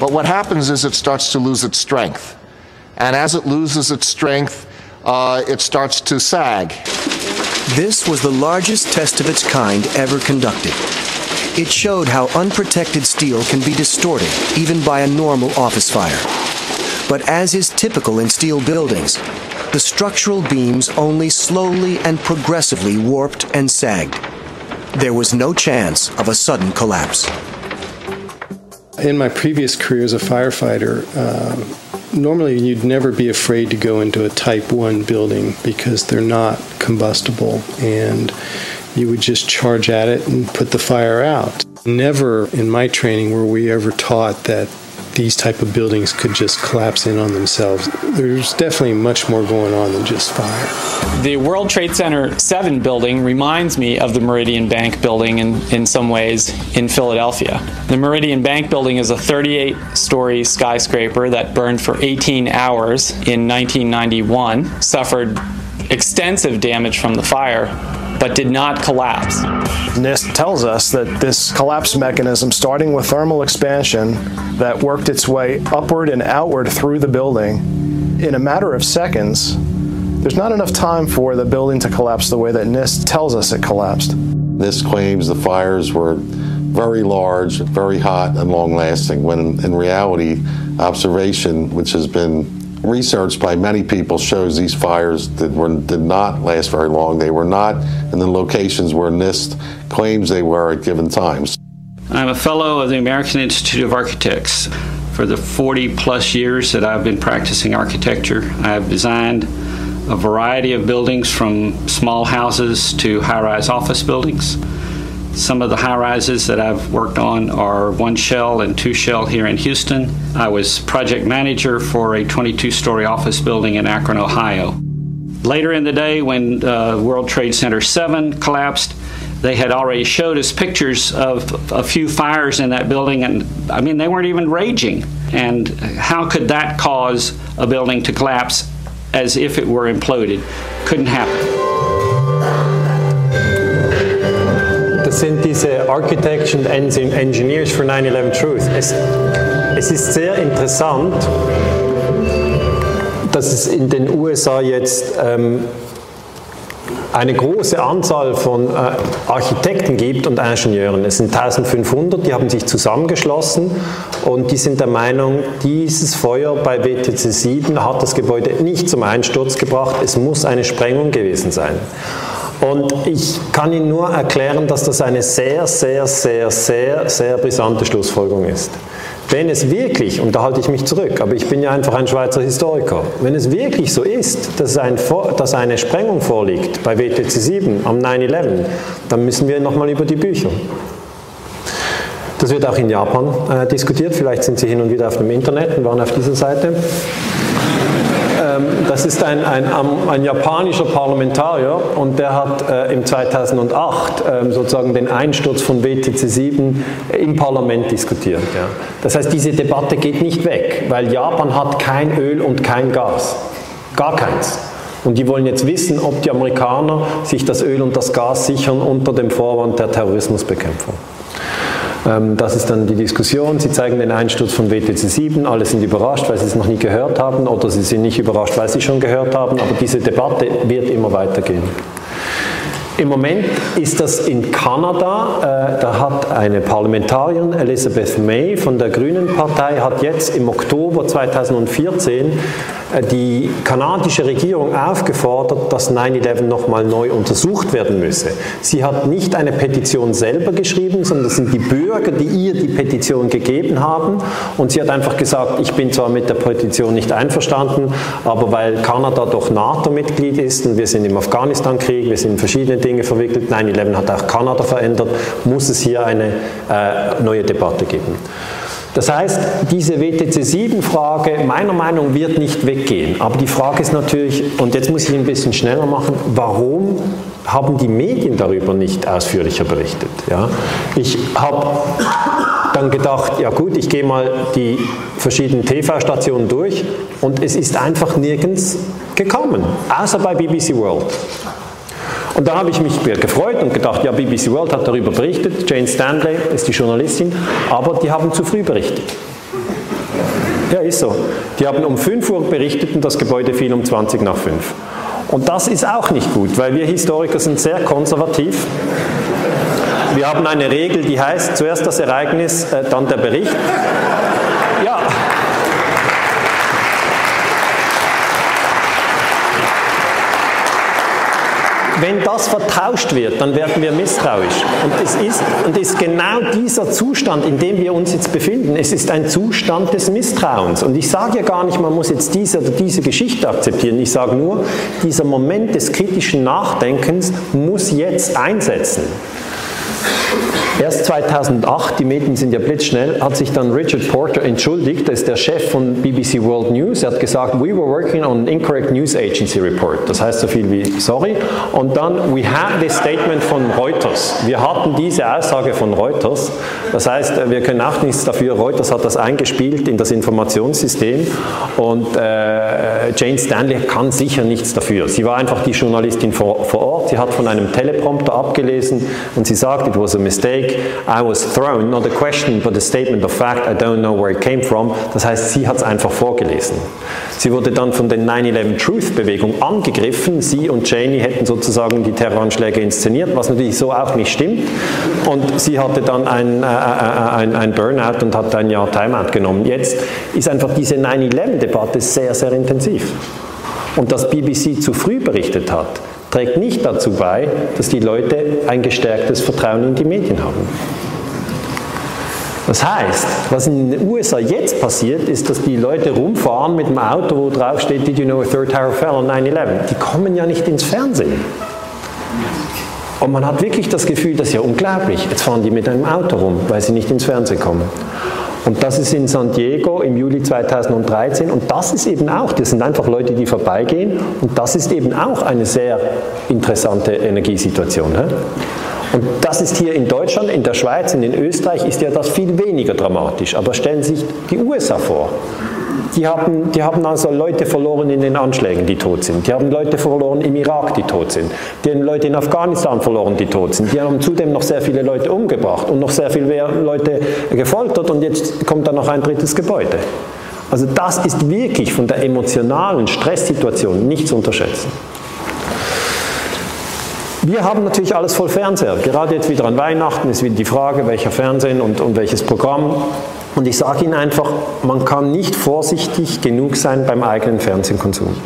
But what happens is it starts to lose its strength. And as it loses its strength, uh, it starts to sag.
This was the largest test of its kind ever conducted. It showed how unprotected steel can be distorted even by a normal office fire. But as is typical in steel buildings, the structural beams only slowly and progressively warped and sagged. There was no chance of a sudden collapse.
In my previous career as a firefighter, um, normally you'd never be afraid to go into a type 1 building because they're not combustible and you would just charge at it and put the fire out. Never in my training were we ever taught that these type of buildings could just collapse in on themselves. There's definitely much more going on than just fire.
The World Trade Center 7 building reminds me of the Meridian Bank building in, in some ways in Philadelphia. The Meridian Bank building is a 38 story skyscraper that burned for 18 hours in 1991, suffered extensive damage from the fire, but did not collapse.
NIST tells us that this collapse mechanism, starting with thermal expansion, that worked its way upward and outward through the building in a matter of seconds, there's not enough time for the building to collapse the way that NIST tells us it collapsed.
NIST claims the fires were very large, very hot, and long lasting, when in reality, observation, which has been research by many people shows these fires did, were, did not last very long. They were not in the locations where NIST claims they were at given times.
I'm a fellow of the American Institute of Architects. For the 40 plus years that I've been practicing architecture, I've designed a variety of buildings from small houses to high rise office buildings. Some of the high rises that I've worked on are one shell and two shell here in Houston. I was project manager for a 22 story office building in Akron, Ohio. Later in the day, when uh, World Trade Center 7 collapsed, they had already showed us pictures of a few fires in that building, and I mean, they weren't even raging. And how could that cause a building to collapse as if it were imploded? Couldn't happen.
Das sind diese Architects and Engineers for 9-11 Truth. Es, es ist sehr interessant, dass es in den USA jetzt ähm, eine große Anzahl von äh, Architekten gibt und Ingenieuren. Es sind 1500, die haben sich zusammengeschlossen und die sind der Meinung, dieses Feuer bei WTC 7 hat das Gebäude nicht zum Einsturz gebracht, es muss eine Sprengung gewesen sein. Und ich kann Ihnen nur erklären, dass das eine sehr, sehr, sehr, sehr, sehr brisante Schlussfolgerung ist. Wenn es wirklich, und da halte ich mich zurück, aber ich bin ja einfach ein Schweizer Historiker, wenn es wirklich so ist, dass, ein, dass eine Sprengung vorliegt bei WTC 7 am 9-11, dann müssen wir nochmal über die Bücher. Das wird auch in Japan äh, diskutiert, vielleicht sind Sie hin und wieder auf dem Internet und waren auf dieser Seite. Ähm, das ist ein, ein, ein, japanischer Parlamentarier und der hat äh, im 2008 äh, sozusagen den Einsturz von WTC 7 im Parlament diskutiert. Das heißt, diese Debatte geht nicht weg, weil Japan hat kein Öl und kein Gas. Gar keins. Und die wollen jetzt wissen, ob die Amerikaner sich das Öl und das Gas sichern unter dem Vorwand der Terrorismusbekämpfung. Ähm, das ist dann die Diskussion. Sie zeigen den Einsturz von WTC 7. Alle sind überrascht, weil sie es noch nie gehört haben, oder sie sind nicht überrascht, weil sie schon gehört haben. Aber diese Debatte wird immer weitergehen. Im Moment ist das in Kanada. Äh, da hat eine Parlamentarierin, Elizabeth May von der Grünen Partei, hat jetzt im Oktober 2014 äh, die kanadische Regierung aufgefordert, dass 9-11 nochmal neu untersucht werden müsse. Sie hat nicht eine Petition selber geschrieben, sondern das sind die Bürger, die ihr die Petition gegeben haben. Und sie hat einfach gesagt, ich bin zwar mit der Petition nicht einverstanden, aber weil Kanada doch NATO-Mitglied ist und wir sind im Afghanistan-Krieg, wir sind in verschiedene Dinge verwickelt, 9-11 hat auch Kanada verändert, muss es hier eine äh, neue Debatte geben. Das heißt, diese WTC-7-Frage meiner Meinung nach wird nicht weggehen. Aber die Frage ist natürlich, und jetzt muss ich ein bisschen schneller machen, warum haben die Medien darüber nicht ausführlicher berichtet? Ja? Ich habe dann gedacht, ja gut, ich gehe mal die verschiedenen TV-Stationen durch und es ist einfach nirgends gekommen, außer bei BBC World. Und da habe ich mich gefreut und gedacht, ja, BBC World hat darüber berichtet, Jane Stanley ist die Journalistin, aber die haben zu früh berichtet. Ja, ist so. Die haben um 5 Uhr berichtet und das Gebäude fiel um 20 nach 5. Und das ist auch nicht gut, weil wir Historiker sind sehr konservativ. Wir haben eine Regel, die heißt, zuerst das Ereignis, äh, dann der Bericht. Ja, wenn das vertauscht wird, dann werden wir misstrauisch. Und es ist, und ist genau dieser Zustand, in dem wir uns jetzt befinden. Es ist ein Zustand des Misstrauens. Und ich sage ja gar nicht, man muss jetzt diese oder diese Geschichte akzeptieren. Ich sage nur, dieser Moment des kritischen Nachdenkens muss jetzt einsetzen. Erst 2008, die Medien sind ja blitzschnell, hat sich dann Richard Porter entschuldigt, das ist der Chef von BBC World News. Er hat gesagt, we were working on an incorrect news agency report. Das heißt so viel wie sorry. Und dann, we had this statement von Reuters. Wir hatten diese Aussage von Reuters. Das heißt, wir können auch nichts dafür. Reuters hat das eingespielt in das Informationssystem und äh, Jane Stanley kann sicher nichts dafür. Sie war einfach die Journalistin vor, vor Ort. Sie hat von einem Teleprompter abgelesen und sie sagt, it was a mistake. I was thrown, not a question, but a statement of fact, I don't know where it came from. Das heißt, sie hat es einfach vorgelesen. Sie wurde dann von der 9-11 Truth-Bewegung angegriffen. Sie und Cheney hätten sozusagen die Terroranschläge inszeniert, was natürlich so auch nicht stimmt. Und sie hatte dann ein, äh, äh ein, ein Burnout und hat ein Jahr Timeout genommen. Jetzt ist einfach diese 9-11-Debatte sehr, sehr intensiv. Und dass BBC zu früh berichtet hat, trägt nicht dazu bei, dass die Leute ein gestärktes Vertrauen in die Medien haben. Das heißt, was in den USA jetzt passiert, ist, dass die Leute rumfahren mit einem Auto, wo drauf steht, Did you know a third tower fell on 9-11? Die kommen ja nicht ins Fernsehen. Und man hat wirklich das Gefühl, das ist ja unglaublich. Jetzt fahren die mit einem Auto rum, weil sie nicht ins Fernsehen kommen. Und das ist in San Diego im Juli 2013 und das ist eben auch, das sind einfach Leute, die vorbeigehen und das ist eben auch eine sehr interessante Energiesituation. Und das ist hier in Deutschland, in der Schweiz und in Österreich ist ja das viel weniger dramatisch. Aber stellen Sie sich die USA vor. Die haben, die haben also Leute verloren in den Anschlägen, die tot sind. Die haben Leute verloren im Irak, die tot sind. Die haben Leute in Afghanistan verloren, die tot sind. Die haben zudem noch sehr viele Leute umgebracht und noch sehr viele Leute gefoltert und jetzt kommt da noch ein drittes Gebäude. Also das ist wirklich von der emotionalen Stresssituation nicht zu unterschätzen. Wir haben natürlich alles voll Fernseher. Gerade jetzt wieder an Weihnachten ist wieder die Frage, welcher Fernsehen und, und welches Programm. Und ich sage Ihnen einfach, man kann nicht vorsichtig genug sein beim eigenen Fernsehkonsum.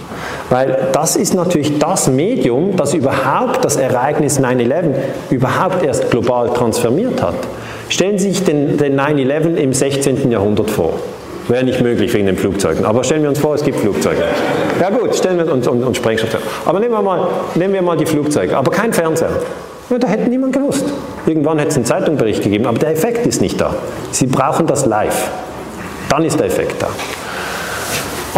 Weil das ist natürlich das Medium, das überhaupt das Ereignis 9-11 überhaupt erst global transformiert hat. Stellen Sie sich den, den 9-11 im 16. Jahrhundert vor. Wäre nicht möglich wegen den Flugzeugen. Aber stellen wir uns vor, es gibt Flugzeuge. Ja gut, stellen wir uns und, und Sprengstoff. Aber nehmen wir, mal, nehmen wir mal die Flugzeuge, aber kein Fernseher. Ja, da hätte niemand gewusst. Irgendwann hätte es einen Zeitungsbericht gegeben, aber der Effekt ist nicht da. Sie brauchen das live. Dann ist der Effekt da.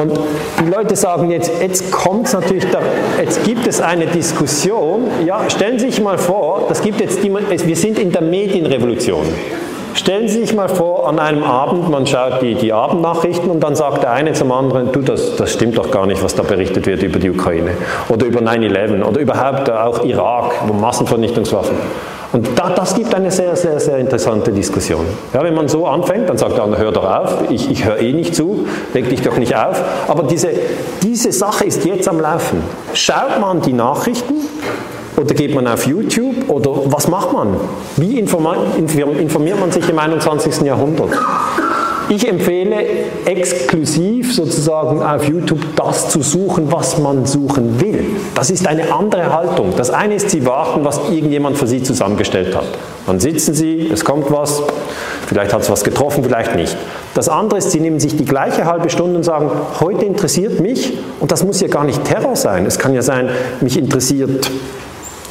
Und die Leute sagen jetzt, jetzt kommt es natürlich, da, jetzt gibt es eine Diskussion. Ja, stellen Sie sich mal vor, das gibt jetzt die, wir sind in der Medienrevolution. Stellen Sie sich mal vor, an einem Abend, man schaut die, die Abendnachrichten und dann sagt der eine zum anderen, du, das, das stimmt doch gar nicht, was da berichtet wird über die Ukraine oder über 9-11 oder überhaupt auch Irak, Massenvernichtungswaffen. Und da, das gibt eine sehr, sehr, sehr interessante Diskussion. Ja, wenn man so anfängt, dann sagt der andere, hör doch auf, ich, ich höre eh nicht zu, leg dich doch nicht auf. Aber diese, diese Sache ist jetzt am Laufen. Schaut man die Nachrichten oder geht man auf YouTube? Oder was macht man? Wie informiert man sich im 21. Jahrhundert? Ich empfehle exklusiv sozusagen auf YouTube das zu suchen, was man suchen will. Das ist eine andere Haltung. Das eine ist, Sie warten, was irgendjemand für Sie zusammengestellt hat. Dann sitzen Sie, es kommt was, vielleicht hat es was getroffen, vielleicht nicht. Das andere ist, Sie nehmen sich die gleiche halbe Stunde und sagen, heute interessiert mich, und das muss ja gar nicht Terror sein, es kann ja sein, mich interessiert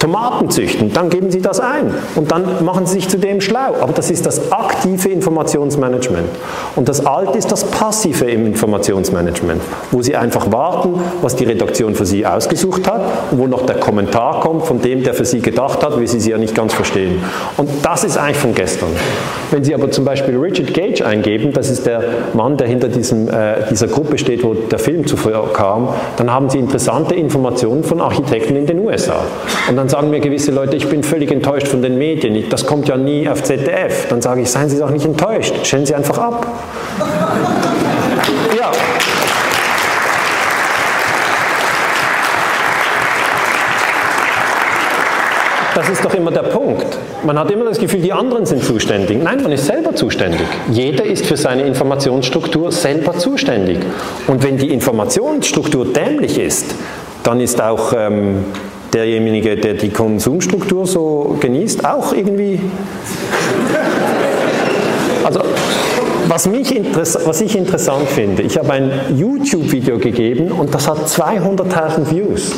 Tomaten züchten, dann geben Sie das ein und dann machen Sie sich zu dem schlau. Aber das ist das aktive Informationsmanagement. Und das alte ist das passive Informationsmanagement, wo Sie einfach warten, was die Redaktion für Sie ausgesucht hat und wo noch der Kommentar kommt von dem, der für Sie gedacht hat, wie Sie sie ja nicht ganz verstehen. Und das ist eigentlich von gestern. Wenn Sie aber zum Beispiel Richard Gage eingeben, das ist der Mann, der hinter diesem, äh, dieser Gruppe steht, wo der Film zuvor kam, dann haben Sie interessante Informationen von Architekten in den USA. Und dann sagen mir gewisse Leute, ich bin völlig enttäuscht von den Medien, das kommt ja nie auf ZDF. Dann sage ich, seien Sie doch nicht enttäuscht, stellen Sie einfach ab. ja. Das ist doch immer der Punkt. Man hat immer das Gefühl, die anderen sind zuständig. Nein, man ist selber zuständig. Jeder ist für seine Informationsstruktur selber zuständig. Und wenn die Informationsstruktur dämlich ist, dann ist auch ähm, derjenige, der die Konsumstruktur so genießt, auch irgendwie. Also, was, mich was ich interessant finde, ich habe ein YouTube-Video gegeben und das hat 200.000 Views.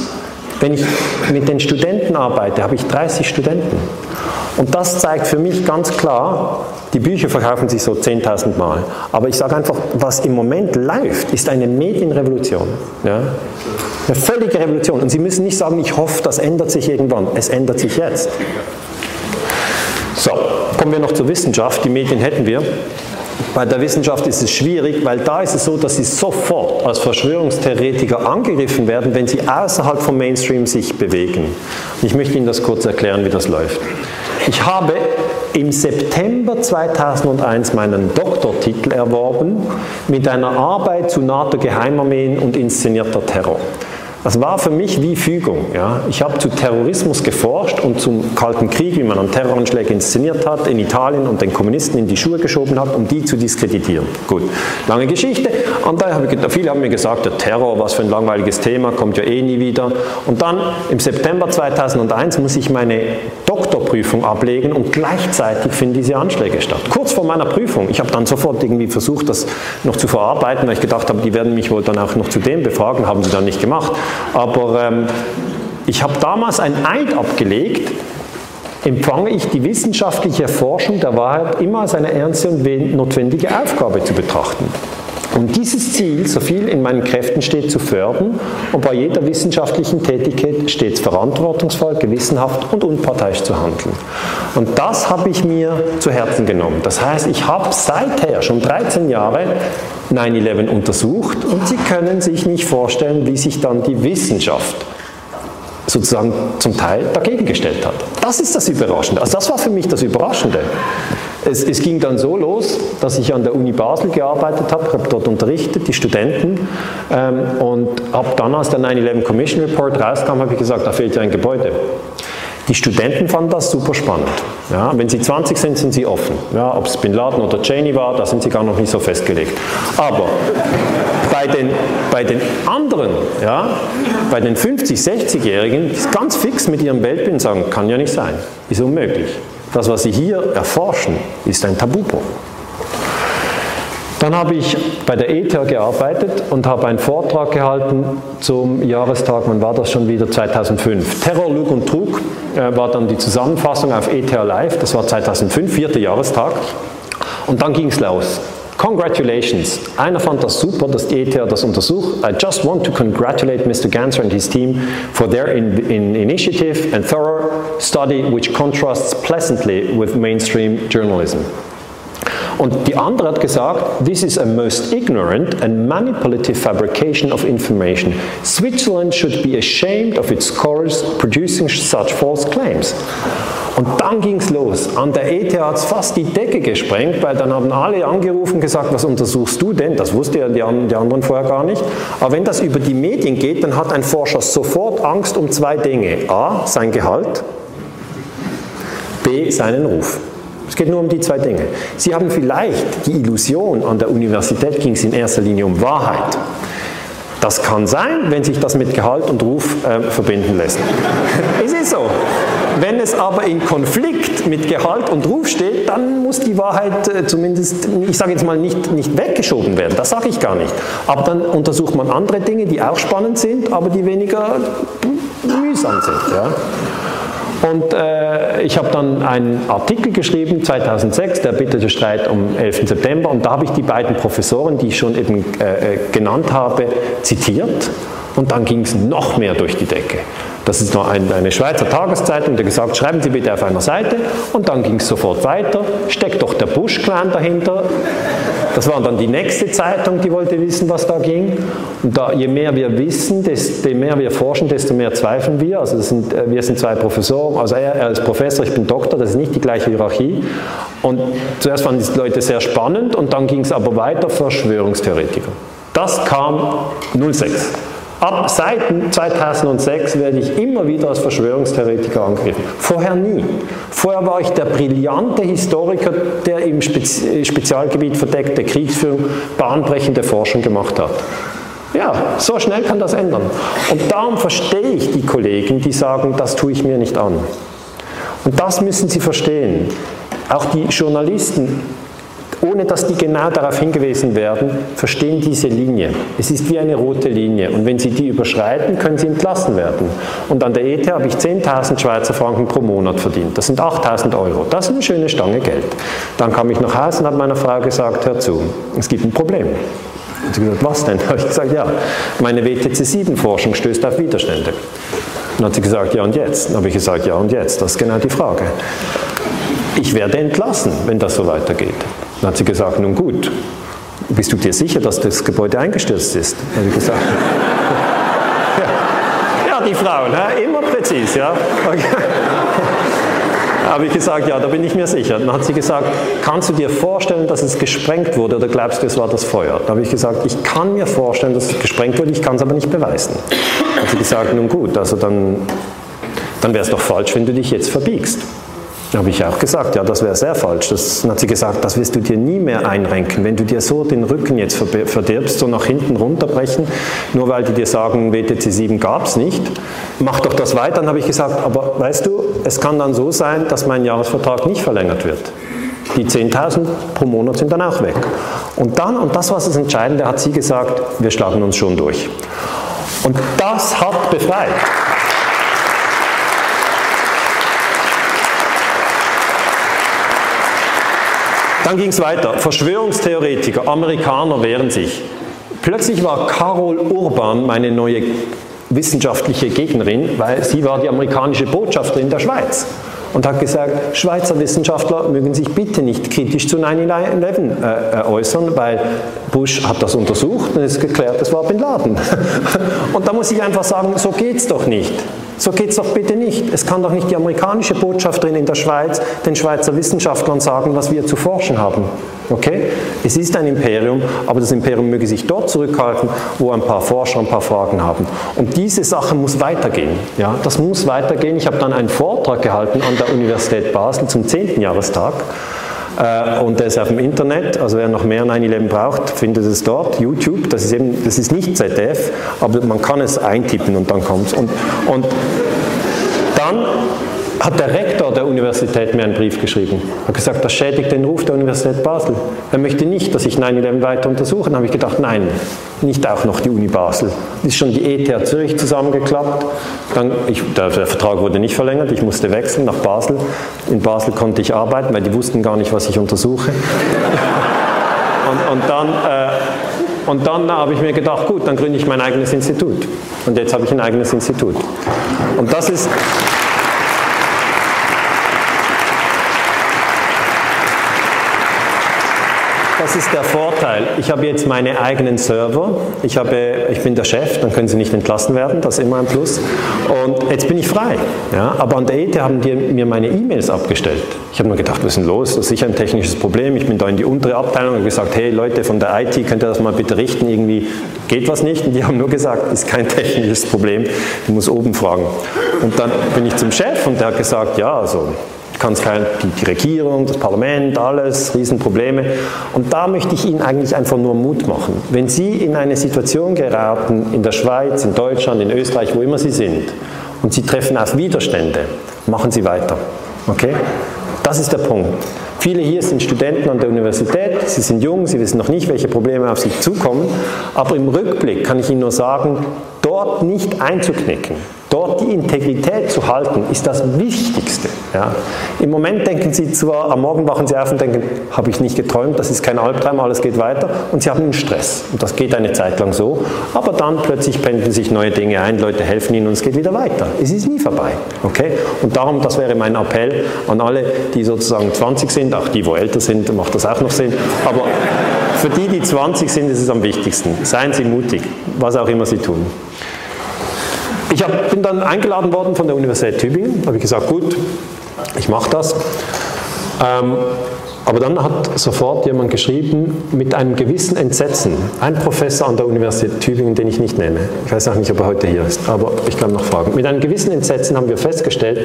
Wenn ich mit den Studenten arbeite, habe ich 30 Studenten. Und das zeigt für mich ganz klar, die Bücher verkaufen sich so 10.000 Mal. Aber ich sage einfach, was im Moment läuft, ist eine Medienrevolution. Ja? Eine völlige Revolution. Und Sie müssen nicht sagen, ich hoffe, das ändert sich irgendwann. Es ändert sich jetzt. So, kommen wir noch zur Wissenschaft. Die Medien hätten wir. Bei der Wissenschaft ist es schwierig, weil da ist es so, dass sie sofort als Verschwörungstheoretiker angegriffen werden, wenn sie außerhalb vom Mainstream sich bewegen. Ich möchte Ihnen das kurz erklären, wie das läuft. Ich habe im September 2001 meinen Doktortitel erworben mit einer Arbeit zu NATO-Geheimarmeen und inszenierter Terror. Das war für mich wie Fügung. Ja. Ich habe zu Terrorismus geforscht und zum Kalten Krieg, wie man an Terroranschläge inszeniert hat, in Italien und den Kommunisten in die Schuhe geschoben hat, um die zu diskreditieren. Gut, lange Geschichte. Und da habe ich, viele haben mir gesagt, der Terror, was für ein langweiliges Thema, kommt ja eh nie wieder. Und dann im September 2001 muss ich meine Doktorprüfung ablegen und gleichzeitig finden diese Anschläge statt. Kurz vor meiner Prüfung. Ich habe dann sofort irgendwie versucht, das noch zu verarbeiten, weil ich gedacht habe, die werden mich wohl dann auch noch zu dem befragen, haben sie dann nicht gemacht. Aber ähm, ich habe damals ein Eid abgelegt, empfange ich die wissenschaftliche Erforschung der Wahrheit immer als eine ernste und notwendige Aufgabe zu betrachten. Und dieses Ziel, so viel in meinen Kräften steht, zu fördern und bei jeder wissenschaftlichen Tätigkeit stets verantwortungsvoll, gewissenhaft und unparteiisch zu handeln. Und das habe ich mir zu Herzen genommen. Das heißt, ich habe seither schon 13 Jahre 9-11 untersucht und Sie können sich nicht vorstellen, wie sich dann die Wissenschaft sozusagen zum Teil dagegen gestellt hat. Das ist das Überraschende. Also das war für mich das Überraschende. Es, es, ging dann so los, dass ich an der Uni Basel gearbeitet habe, habe dort unterrichtet, die Studenten, ähm, und habe dann, als der 9-11 Commission Report rauskam, habe ich gesagt, da fehlt ja ein Gebäude. Die Studenten fanden das super spannend. Ja, wenn sie 20 sind, sind sie offen. Ja, ob es Bin Laden oder Cheney war, da sind sie gar noch nicht so festgelegt. Aber bei den, bei den anderen, ja, bei den 50-, 60-Jährigen, die ganz fix mit ihrem Weltbild sagen, kann ja nicht sein, ist unmöglich. Das, was sie hier erforschen, ist ein Tabubruch. Dann habe ich bei der ETH gearbeitet und habe einen Vortrag gehalten zum Jahrestag, wann war das schon wieder? 2005. Terror, Lug und Trug äh, war dann die Zusammenfassung auf ETH Live, das war 2005, vierter Jahrestag. Und dann ging es los. Congratulations. Einer fand das super, dass die ETH das untersucht. I just want to congratulate Mr. Ganser and his team for their in, in initiative and thorough study which contrasts pleasantly with mainstream journalism. Und die andere hat gesagt, this is a most ignorant and manipulative fabrication of information. Switzerland should be ashamed of its scholars producing such false claims. Und dann ging es los. An der ETH hat es fast die Decke gesprengt, weil dann haben alle angerufen und gesagt, was untersuchst du denn? Das wusste ja die, die anderen vorher gar nicht. Aber wenn das über die Medien geht, dann hat ein Forscher sofort Angst um zwei Dinge. A, sein Gehalt, B, seinen Ruf. Es geht nur um die zwei Dinge. Sie haben vielleicht die Illusion, an der Universität ging es in erster Linie um Wahrheit. Das kann sein, wenn sich das mit Gehalt und Ruf äh, verbinden lässt. es ist so. Wenn es aber in Konflikt mit Gehalt und Ruf steht, dann muss die Wahrheit äh, zumindest, ich sage jetzt mal, nicht, nicht weggeschoben werden. Das sage ich gar nicht. Aber dann untersucht man andere Dinge, die auch spannend sind, aber die weniger mühsam sind. Ja? Und äh, ich habe dann einen Artikel geschrieben, 2006, der bittete Streit um 11. September. Und da habe ich die beiden Professoren, die ich schon eben äh, äh genannt habe, zitiert. Und dann ging es noch mehr durch die Decke. Das ist noch ein, eine Schweizer Tageszeitung, die gesagt, schreiben Sie bitte auf einer Seite. Und dann ging es sofort weiter. Steckt doch der Bush-Clan dahinter. Das war dann die nächste Zeitung, die wollte wissen, was da ging. Und da, je mehr wir wissen, desto mehr wir forschen, desto mehr zweifeln wir. Also sind, äh, wir sind zwei Professoren, also er, er ist Professor, ich bin Doktor, das ist nicht die gleiche Hierarchie. Und zuerst fanden die Leute sehr spannend und dann ging es aber weiter, Verschwörungstheoretiker. Das kam 06. Ab seit 2006 werde ich immer wieder als Verschwörungstheoretiker angegriffen. Vorher nie. Vorher war ich der brillante Historiker, der im Spezialgebiet verdeckte Kriegsführung bahnbrechende Forschung gemacht hat. Ja, so schnell kann das ändern. Und darum verstehe ich die Kollegen, die sagen, das tue ich mir nicht an. Und das müssen Sie verstehen. Auch die Journalisten ohne dass die genau darauf hingewiesen werden, verstehen diese Linie. Es ist wie eine rote Linie und wenn Sie die überschreiten, können Sie entlassen werden. Und an der ETH habe ich 10.000 Schweizer Franken pro Monat verdient. Das sind 8.000 Euro. Das ist eine schöne Stange Geld. Dann kam ich nach Hause und habe meiner Frau gesagt, hör zu, es gibt ein Problem. Und sie gesagt, was denn? Da habe ich gesagt, ja, meine WTC7-Forschung stößt auf Widerstände. Dann hat sie gesagt, ja und jetzt? Dann habe ich gesagt, ja und jetzt? Das ist genau die Frage. Ich werde entlassen, wenn das so weitergeht. Dann hat sie gesagt, nun gut, bist du dir sicher, dass das Gebäude eingestürzt ist? Hat sie gesagt. ja. ja, die Frauen, ja, immer präzise, ja. Okay. Habe ich gesagt, ja, da bin ich mir sicher. Dann hat sie gesagt, kannst du dir vorstellen, dass es gesprengt wurde oder glaubst du, es war das Feuer? Da habe ich gesagt, ich kann mir vorstellen, dass es gesprengt wurde, ich kann es aber nicht beweisen. Dann hat sie gesagt, nun gut, also dann, dann wäre es doch falsch, wenn du dich jetzt verbiegst. Habe ich auch gesagt, ja, das wäre sehr falsch. Das, dann hat sie gesagt, das wirst du dir nie mehr einrenken. Wenn du dir so den Rücken jetzt verdirbst, so nach hinten runterbrechen, nur weil die dir sagen, WTC 7 gab es nicht, mach doch das weiter. Dann habe ich gesagt, aber weißt du, es kann dann so sein, dass mein Jahresvertrag nicht verlängert wird. Die 10.000 pro Monat sind dann auch weg. Und dann, und das war das Entscheidende, hat sie gesagt, wir schlagen uns schon durch. Und das hat befreit. Dann ging es weiter. Verschwörungstheoretiker, Amerikaner wehren sich. Plötzlich war Carol Urban meine neue wissenschaftliche Gegnerin, weil sie war die amerikanische Botschafterin der Schweiz und hat gesagt, Schweizer Wissenschaftler mögen sich bitte nicht kritisch zu 9-11 äh, äh, äußern, weil Bush hat das untersucht und es geklärt, es war Bin Laden. und da muss ich einfach sagen, so geht es doch nicht. So geht es doch bitte nicht. Es kann doch nicht die amerikanische Botschafterin in der Schweiz den Schweizer Wissenschaftlern sagen, was wir zu forschen haben. Okay? Es ist ein Imperium, aber das Imperium möge sich dort zurückhalten, wo ein paar Forscher ein paar Fragen haben. Und diese Sache muss weitergehen. Ja, das muss weitergehen. Ich habe dann einen Vortrag gehalten an der Universität Basel zum 10. Jahrestag. Äh, und der ist auf dem Internet, also wer noch mehr 9-11 braucht, findet es dort, YouTube. Das ist eben, das ist nicht ZDF, aber man kann es eintippen und dann kommt es. Und, und dann hat der Rektor der Universität mir einen Brief geschrieben. Er hat gesagt, das schädigt den Ruf der Universität Basel. Er möchte nicht, dass ich 9-11 weiter untersuche. Dann habe ich gedacht, nein, nicht auch noch die Uni Basel. Ist schon die ETH Zürich zusammengeklappt. Dann, ich, der, der, Vertrag wurde nicht verlängert, ich musste wechseln nach Basel. In Basel konnte ich arbeiten, weil die wussten gar nicht, was ich untersuche. und, und dann... Äh, und dann habe ich mir gedacht, gut, dann gründe ich mein eigenes Institut. Und jetzt habe ich ein eigenes Institut. Und das ist, das ist der Vorteil. Ich habe jetzt meine eigenen Server. Ich, habe, ich bin der Chef, dann können Sie nicht entlassen werden, das ist immer ein Plus. Und jetzt bin ich frei. Ja? Aber an der ETH haben die mir meine E-Mails abgestellt. Ich habe mir gedacht, was ist denn los? Das ist sicher ein technisches Problem. Ich bin da in die untere Abteilung und gesagt, hey Leute von der IT, könnt ihr das mal bitte richten? Irgendwie geht was nicht. Und die haben nur gesagt, ist kein technisches Problem. Du musst oben fragen. Und dann bin ich zum Chef und der hat gesagt, ja, also kannst die Regierung, das Parlament, alles, Riesenprobleme. Und da möchte ich Ihnen eigentlich einfach nur Mut machen. Wenn Sie in eine Situation geraten, in der Schweiz, in Deutschland, in Österreich, wo immer Sie sind, und Sie treffen auf Widerstände, machen Sie weiter. Okay? Das ist der Punkt. Viele hier sind Studenten an der Universität, sie sind jung, sie wissen noch nicht, welche Probleme auf sie zukommen, aber im Rückblick kann ich Ihnen nur sagen, dort nicht einzuknicken, dort die Integrität zu halten, ist das Wichtigste. Ja. Im Moment denken Sie zwar, am Morgen wachen Sie auf und denken, habe ich nicht geträumt, das ist kein Albtraum, alles geht weiter und Sie haben einen Stress. Und das geht eine Zeit lang so, aber dann plötzlich pendeln sich neue Dinge ein, Leute helfen Ihnen und es geht wieder weiter. Es ist nie vorbei. Okay? Und darum, das wäre mein Appell an alle, die sozusagen 20 sind, auch die, wo älter sind, macht das auch noch Sinn, aber für die, die 20 sind, ist es am wichtigsten. Seien Sie mutig, was auch immer Sie tun. Ich hab, bin dann eingeladen worden von der Universität Tübingen, habe ich gesagt, gut, ich mache das. Ähm, aber dann hat sofort jemand geschrieben, mit einem gewissen Entsetzen, ein Professor an der Universität Tübingen, den ich nicht nenne, ich weiß auch nicht, ob er heute hier ist, aber ich kann noch fragen, mit einem gewissen Entsetzen haben wir festgestellt,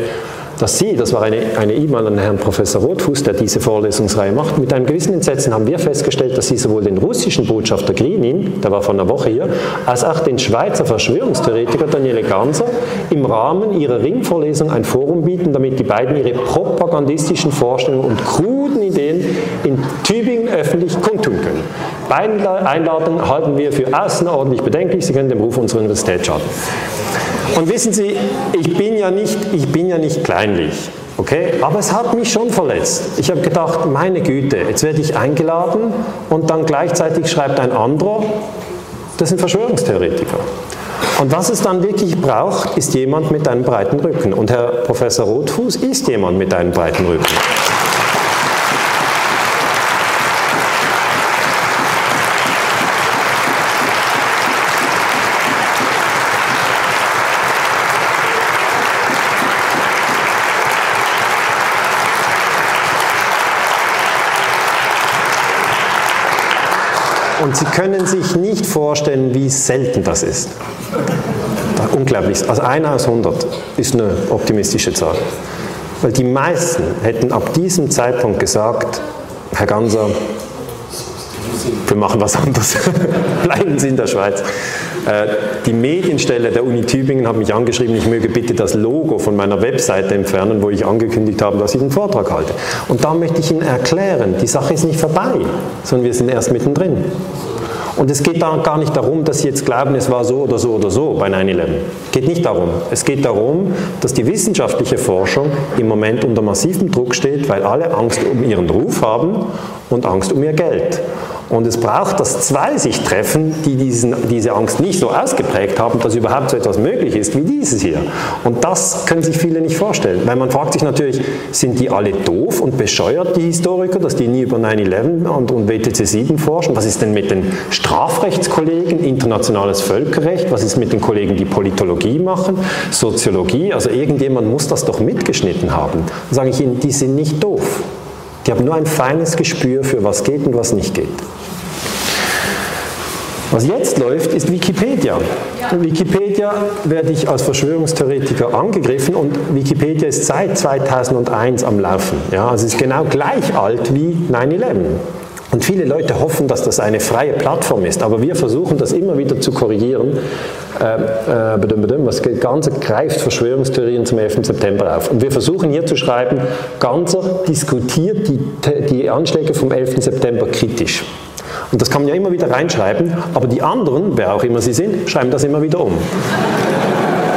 dass Sie, das war eine E-Mail an Herrn Professor Rothfuß, der diese Vorlesungsreihe macht, mit einem gewissen Entsetzen haben wir festgestellt, dass Sie sowohl den russischen Botschafter Grinin, der war vor einer Woche hier, als auch den Schweizer Verschwörungstheoretiker Daniele Ganser im Rahmen ihrer Ringvorlesung ein Forum bieten, damit die beiden ihre propagandistischen Vorstellungen und kruden Ideen in Tübingen öffentlich kundtun können. Beide Einladungen halten wir für außerordentlich bedenklich. Sie können dem Ruf unserer Universität schaden. Und wissen Sie, ich bin ja nicht, ich bin ja nicht kleinlich. Okay? Aber es hat mich schon verletzt. Ich habe gedacht, meine Güte, jetzt werde ich eingeladen und dann gleichzeitig schreibt ein anderer, das sind Verschwörungstheoretiker. Und was es dann wirklich braucht, ist jemand mit einem breiten Rücken. Und Herr Professor Rotfuß ist jemand mit einem breiten Rücken. Und Sie können sich nicht vorstellen, wie selten das ist. Unglaublich. Also einer aus 100 ist eine optimistische Zahl. Weil die meisten hätten ab diesem Zeitpunkt gesagt, Herr Ganser, wir machen was anderes. Bleiben Sie in der Schweiz. Äh, die Medienstelle der Uni Tübingen hat mich angeschrieben, ich möge bitte das Logo von meiner Webseite entfernen, wo ich angekündigt habe, dass ich einen Vortrag halte. Und da möchte ich Ihnen erklären, die Sache ist nicht vorbei, sondern wir sind erst mittendrin. Und es geht da gar nicht darum, dass Sie jetzt glauben, es war so oder so oder so bei 9-11. Es geht nicht darum. Es geht darum, dass die wissenschaftliche Forschung im Moment unter massivem Druck steht, weil alle Angst um ihren Ruf haben und Angst um ihr Geld. Und es braucht, dass zwei sich treffen, die diesen, diese Angst nicht so ausgeprägt haben, dass überhaupt so etwas möglich ist wie dieses hier. Und das können sich viele nicht vorstellen. Weil man fragt sich natürlich, sind die alle doof und bescheuert, die Historiker, dass die nie über 9-11 und, und WTC 7 forschen? Was ist denn mit den Strafrechtskollegen, internationales Völkerrecht? Was ist mit den Kollegen, die Politologie machen, Soziologie? Also irgendjemand muss das doch mitgeschnitten haben. Dann sage ich Ihnen, die sind nicht doof. Die haben nur ein feines Gespür für was geht und was nicht geht. Was jetzt läuft, ist Wikipedia. In Wikipedia werde ich als Verschwörungstheoretiker angegriffen und Wikipedia ist seit 2001 am Laufen. Ja, also es ist genau gleich alt wie 9-11. Und viele Leute hoffen, dass das eine freie Plattform ist, aber wir versuchen das immer wieder zu korrigieren. Äh, äh, was Ganzer greift Verschwörungstheorien zum 11. September auf. Und wir versuchen hier zu schreiben, Ganzer diskutiert die, die Anschläge vom 11. September kritisch. Und das kann man ja immer wieder reinschreiben, aber die anderen, wer auch immer sie sind, schreiben das immer wieder um.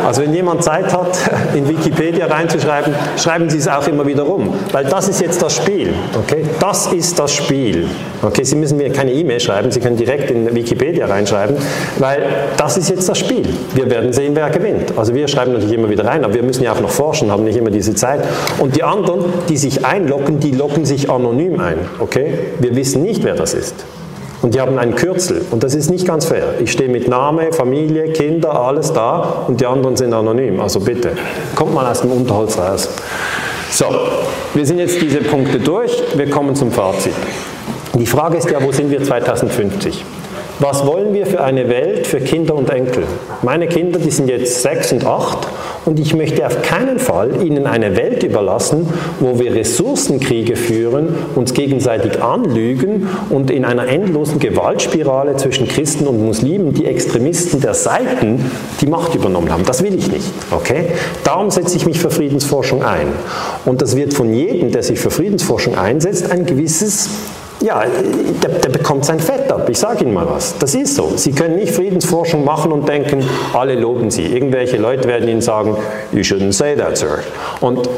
Also wenn jemand Zeit hat, in Wikipedia reinzuschreiben, schreiben Sie es auch immer wieder um, weil das ist jetzt das Spiel. Okay? Das ist das Spiel. Okay? Sie müssen mir keine E-Mail schreiben, Sie können direkt in Wikipedia reinschreiben, weil das ist jetzt das Spiel. Wir werden sehen, wer gewinnt. Also wir schreiben natürlich immer wieder rein, aber wir müssen ja auch noch forschen, haben nicht immer diese Zeit. Und die anderen, die sich einloggen, die loggen sich anonym ein. Okay? Wir wissen nicht, wer das ist. Und die haben einen Kürzel. Und das ist nicht ganz fair. Ich stehe mit Name, Familie, Kinder, alles da und die anderen sind anonym. Also bitte, kommt mal aus dem Unterholz raus. So, wir sind jetzt diese Punkte durch. Wir kommen zum Fazit. Die Frage ist ja, wo sind wir 2050? Was wollen wir für eine Welt für Kinder und Enkel? Meine Kinder, die sind jetzt sechs und acht und ich möchte auf keinen Fall ihnen eine Welt überlassen, wo wir Ressourcenkriege führen, uns gegenseitig anlügen und in einer endlosen Gewaltspirale zwischen Christen und Muslimen die Extremisten der Seiten die Macht übernommen haben. Das will ich nicht. Okay? Darum setze ich mich für Friedensforschung ein. Und das wird von jedem, der sich für Friedensforschung einsetzt, ein gewisses ja, der, der, bekommt sein Fett ab. Ich sage Ihnen mal was. Das ist so. Sie können nicht Friedensforschung machen und denken, alle loben Sie. Irgendwelche Leute werden Ihnen sagen, you shouldn't say that, sir. Und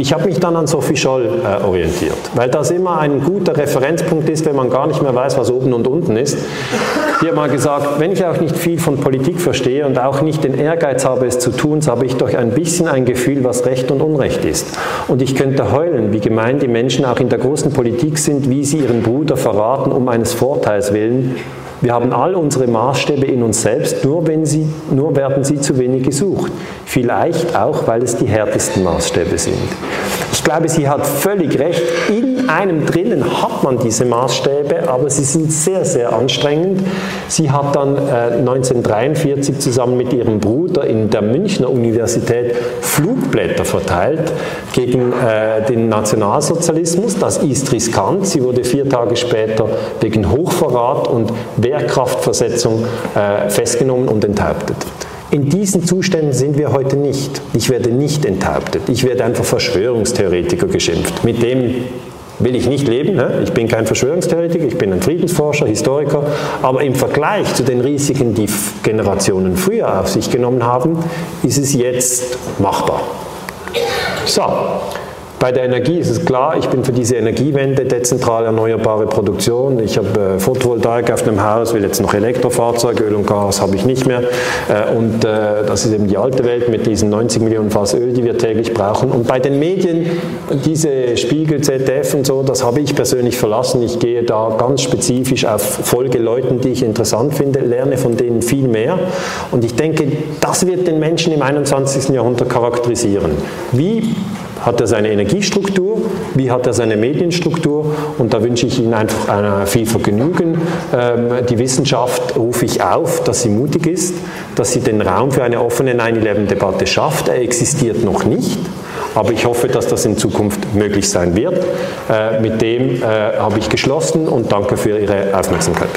ich habe mich dann an Sophie Scholl äh, orientiert, weil das immer ein guter Referenzpunkt ist, wenn man gar nicht mehr weiß, was oben und unten ist. Die hat mal gesagt, wenn ich auch nicht viel von Politik verstehe und auch nicht den Ehrgeiz habe, es zu tun, so habe ich doch ein bisschen ein Gefühl, was Recht und Unrecht ist. Und ich könnte heulen, wie gemein die Menschen auch in der großen Politik sind, wie sie ihren Bruder verraten um eines Vorteils willen, wir haben all unsere Maßstäbe in uns selbst, nur, wenn sie, nur werden sie zu wenig gesucht. Vielleicht auch, weil es die härtesten Maßstäbe sind. Ich glaube, sie hat völlig recht. In einem drinnen hat man diese Maßstäbe, aber sie sind sehr, sehr anstrengend. Sie hat dann äh, 1943 zusammen mit ihrem Bruder in der Münchner Universität Flugblätter verteilt gegen äh, den Nationalsozialismus. Das ist riskant. Sie wurde vier Tage später wegen Hochverrat und Wehrkraftversetzung äh, festgenommen und enthauptet. In diesen Zuständen sind wir heute nicht. Ich werde nicht enthauptet. Ich werde einfach Verschwörungstheoretiker geschimpft. Mit dem will ich nicht leben. Ne? Ich bin kein Verschwörungstheoretiker, ich bin ein Friedensforscher, Historiker. Aber im Vergleich zu den Risiken, die Generationen früher auf sich genommen haben, ist es jetzt machbar. So, bei der Energie ist es klar, ich bin für diese Energiewende, dezentral erneuerbare Produktion. Ich habe äh, Photovoltaik auf einem Haus, will jetzt noch Elektrofahrzeuge, Öl und Gas habe ich nicht mehr. Äh, und äh, das ist eben die alte Welt mit diesen 90 Millionen Fass Öl, die wir täglich brauchen. Und bei den Medien, diese Spiegel, ZDF und so, das habe ich persönlich verlassen. Ich gehe da ganz spezifisch auf Folgeleuten, die ich interessant finde, lerne von denen viel mehr. Und ich denke, das wird den Menschen im 21. Jahrhundert charakterisieren. Wie hat er seine Energiestruktur, wie hat er seine Medienstruktur und da wünsche ich Ihnen einfach viel Vergnügen. Ähm, die Wissenschaft rufe ich auf, dass sie mutig ist, dass sie den Raum für eine offene 9-11-Debatte schafft. Er existiert noch nicht, aber ich hoffe, dass das in Zukunft möglich sein wird. Äh, mit dem äh, habe ich geschlossen und danke für Ihre Aufmerksamkeit.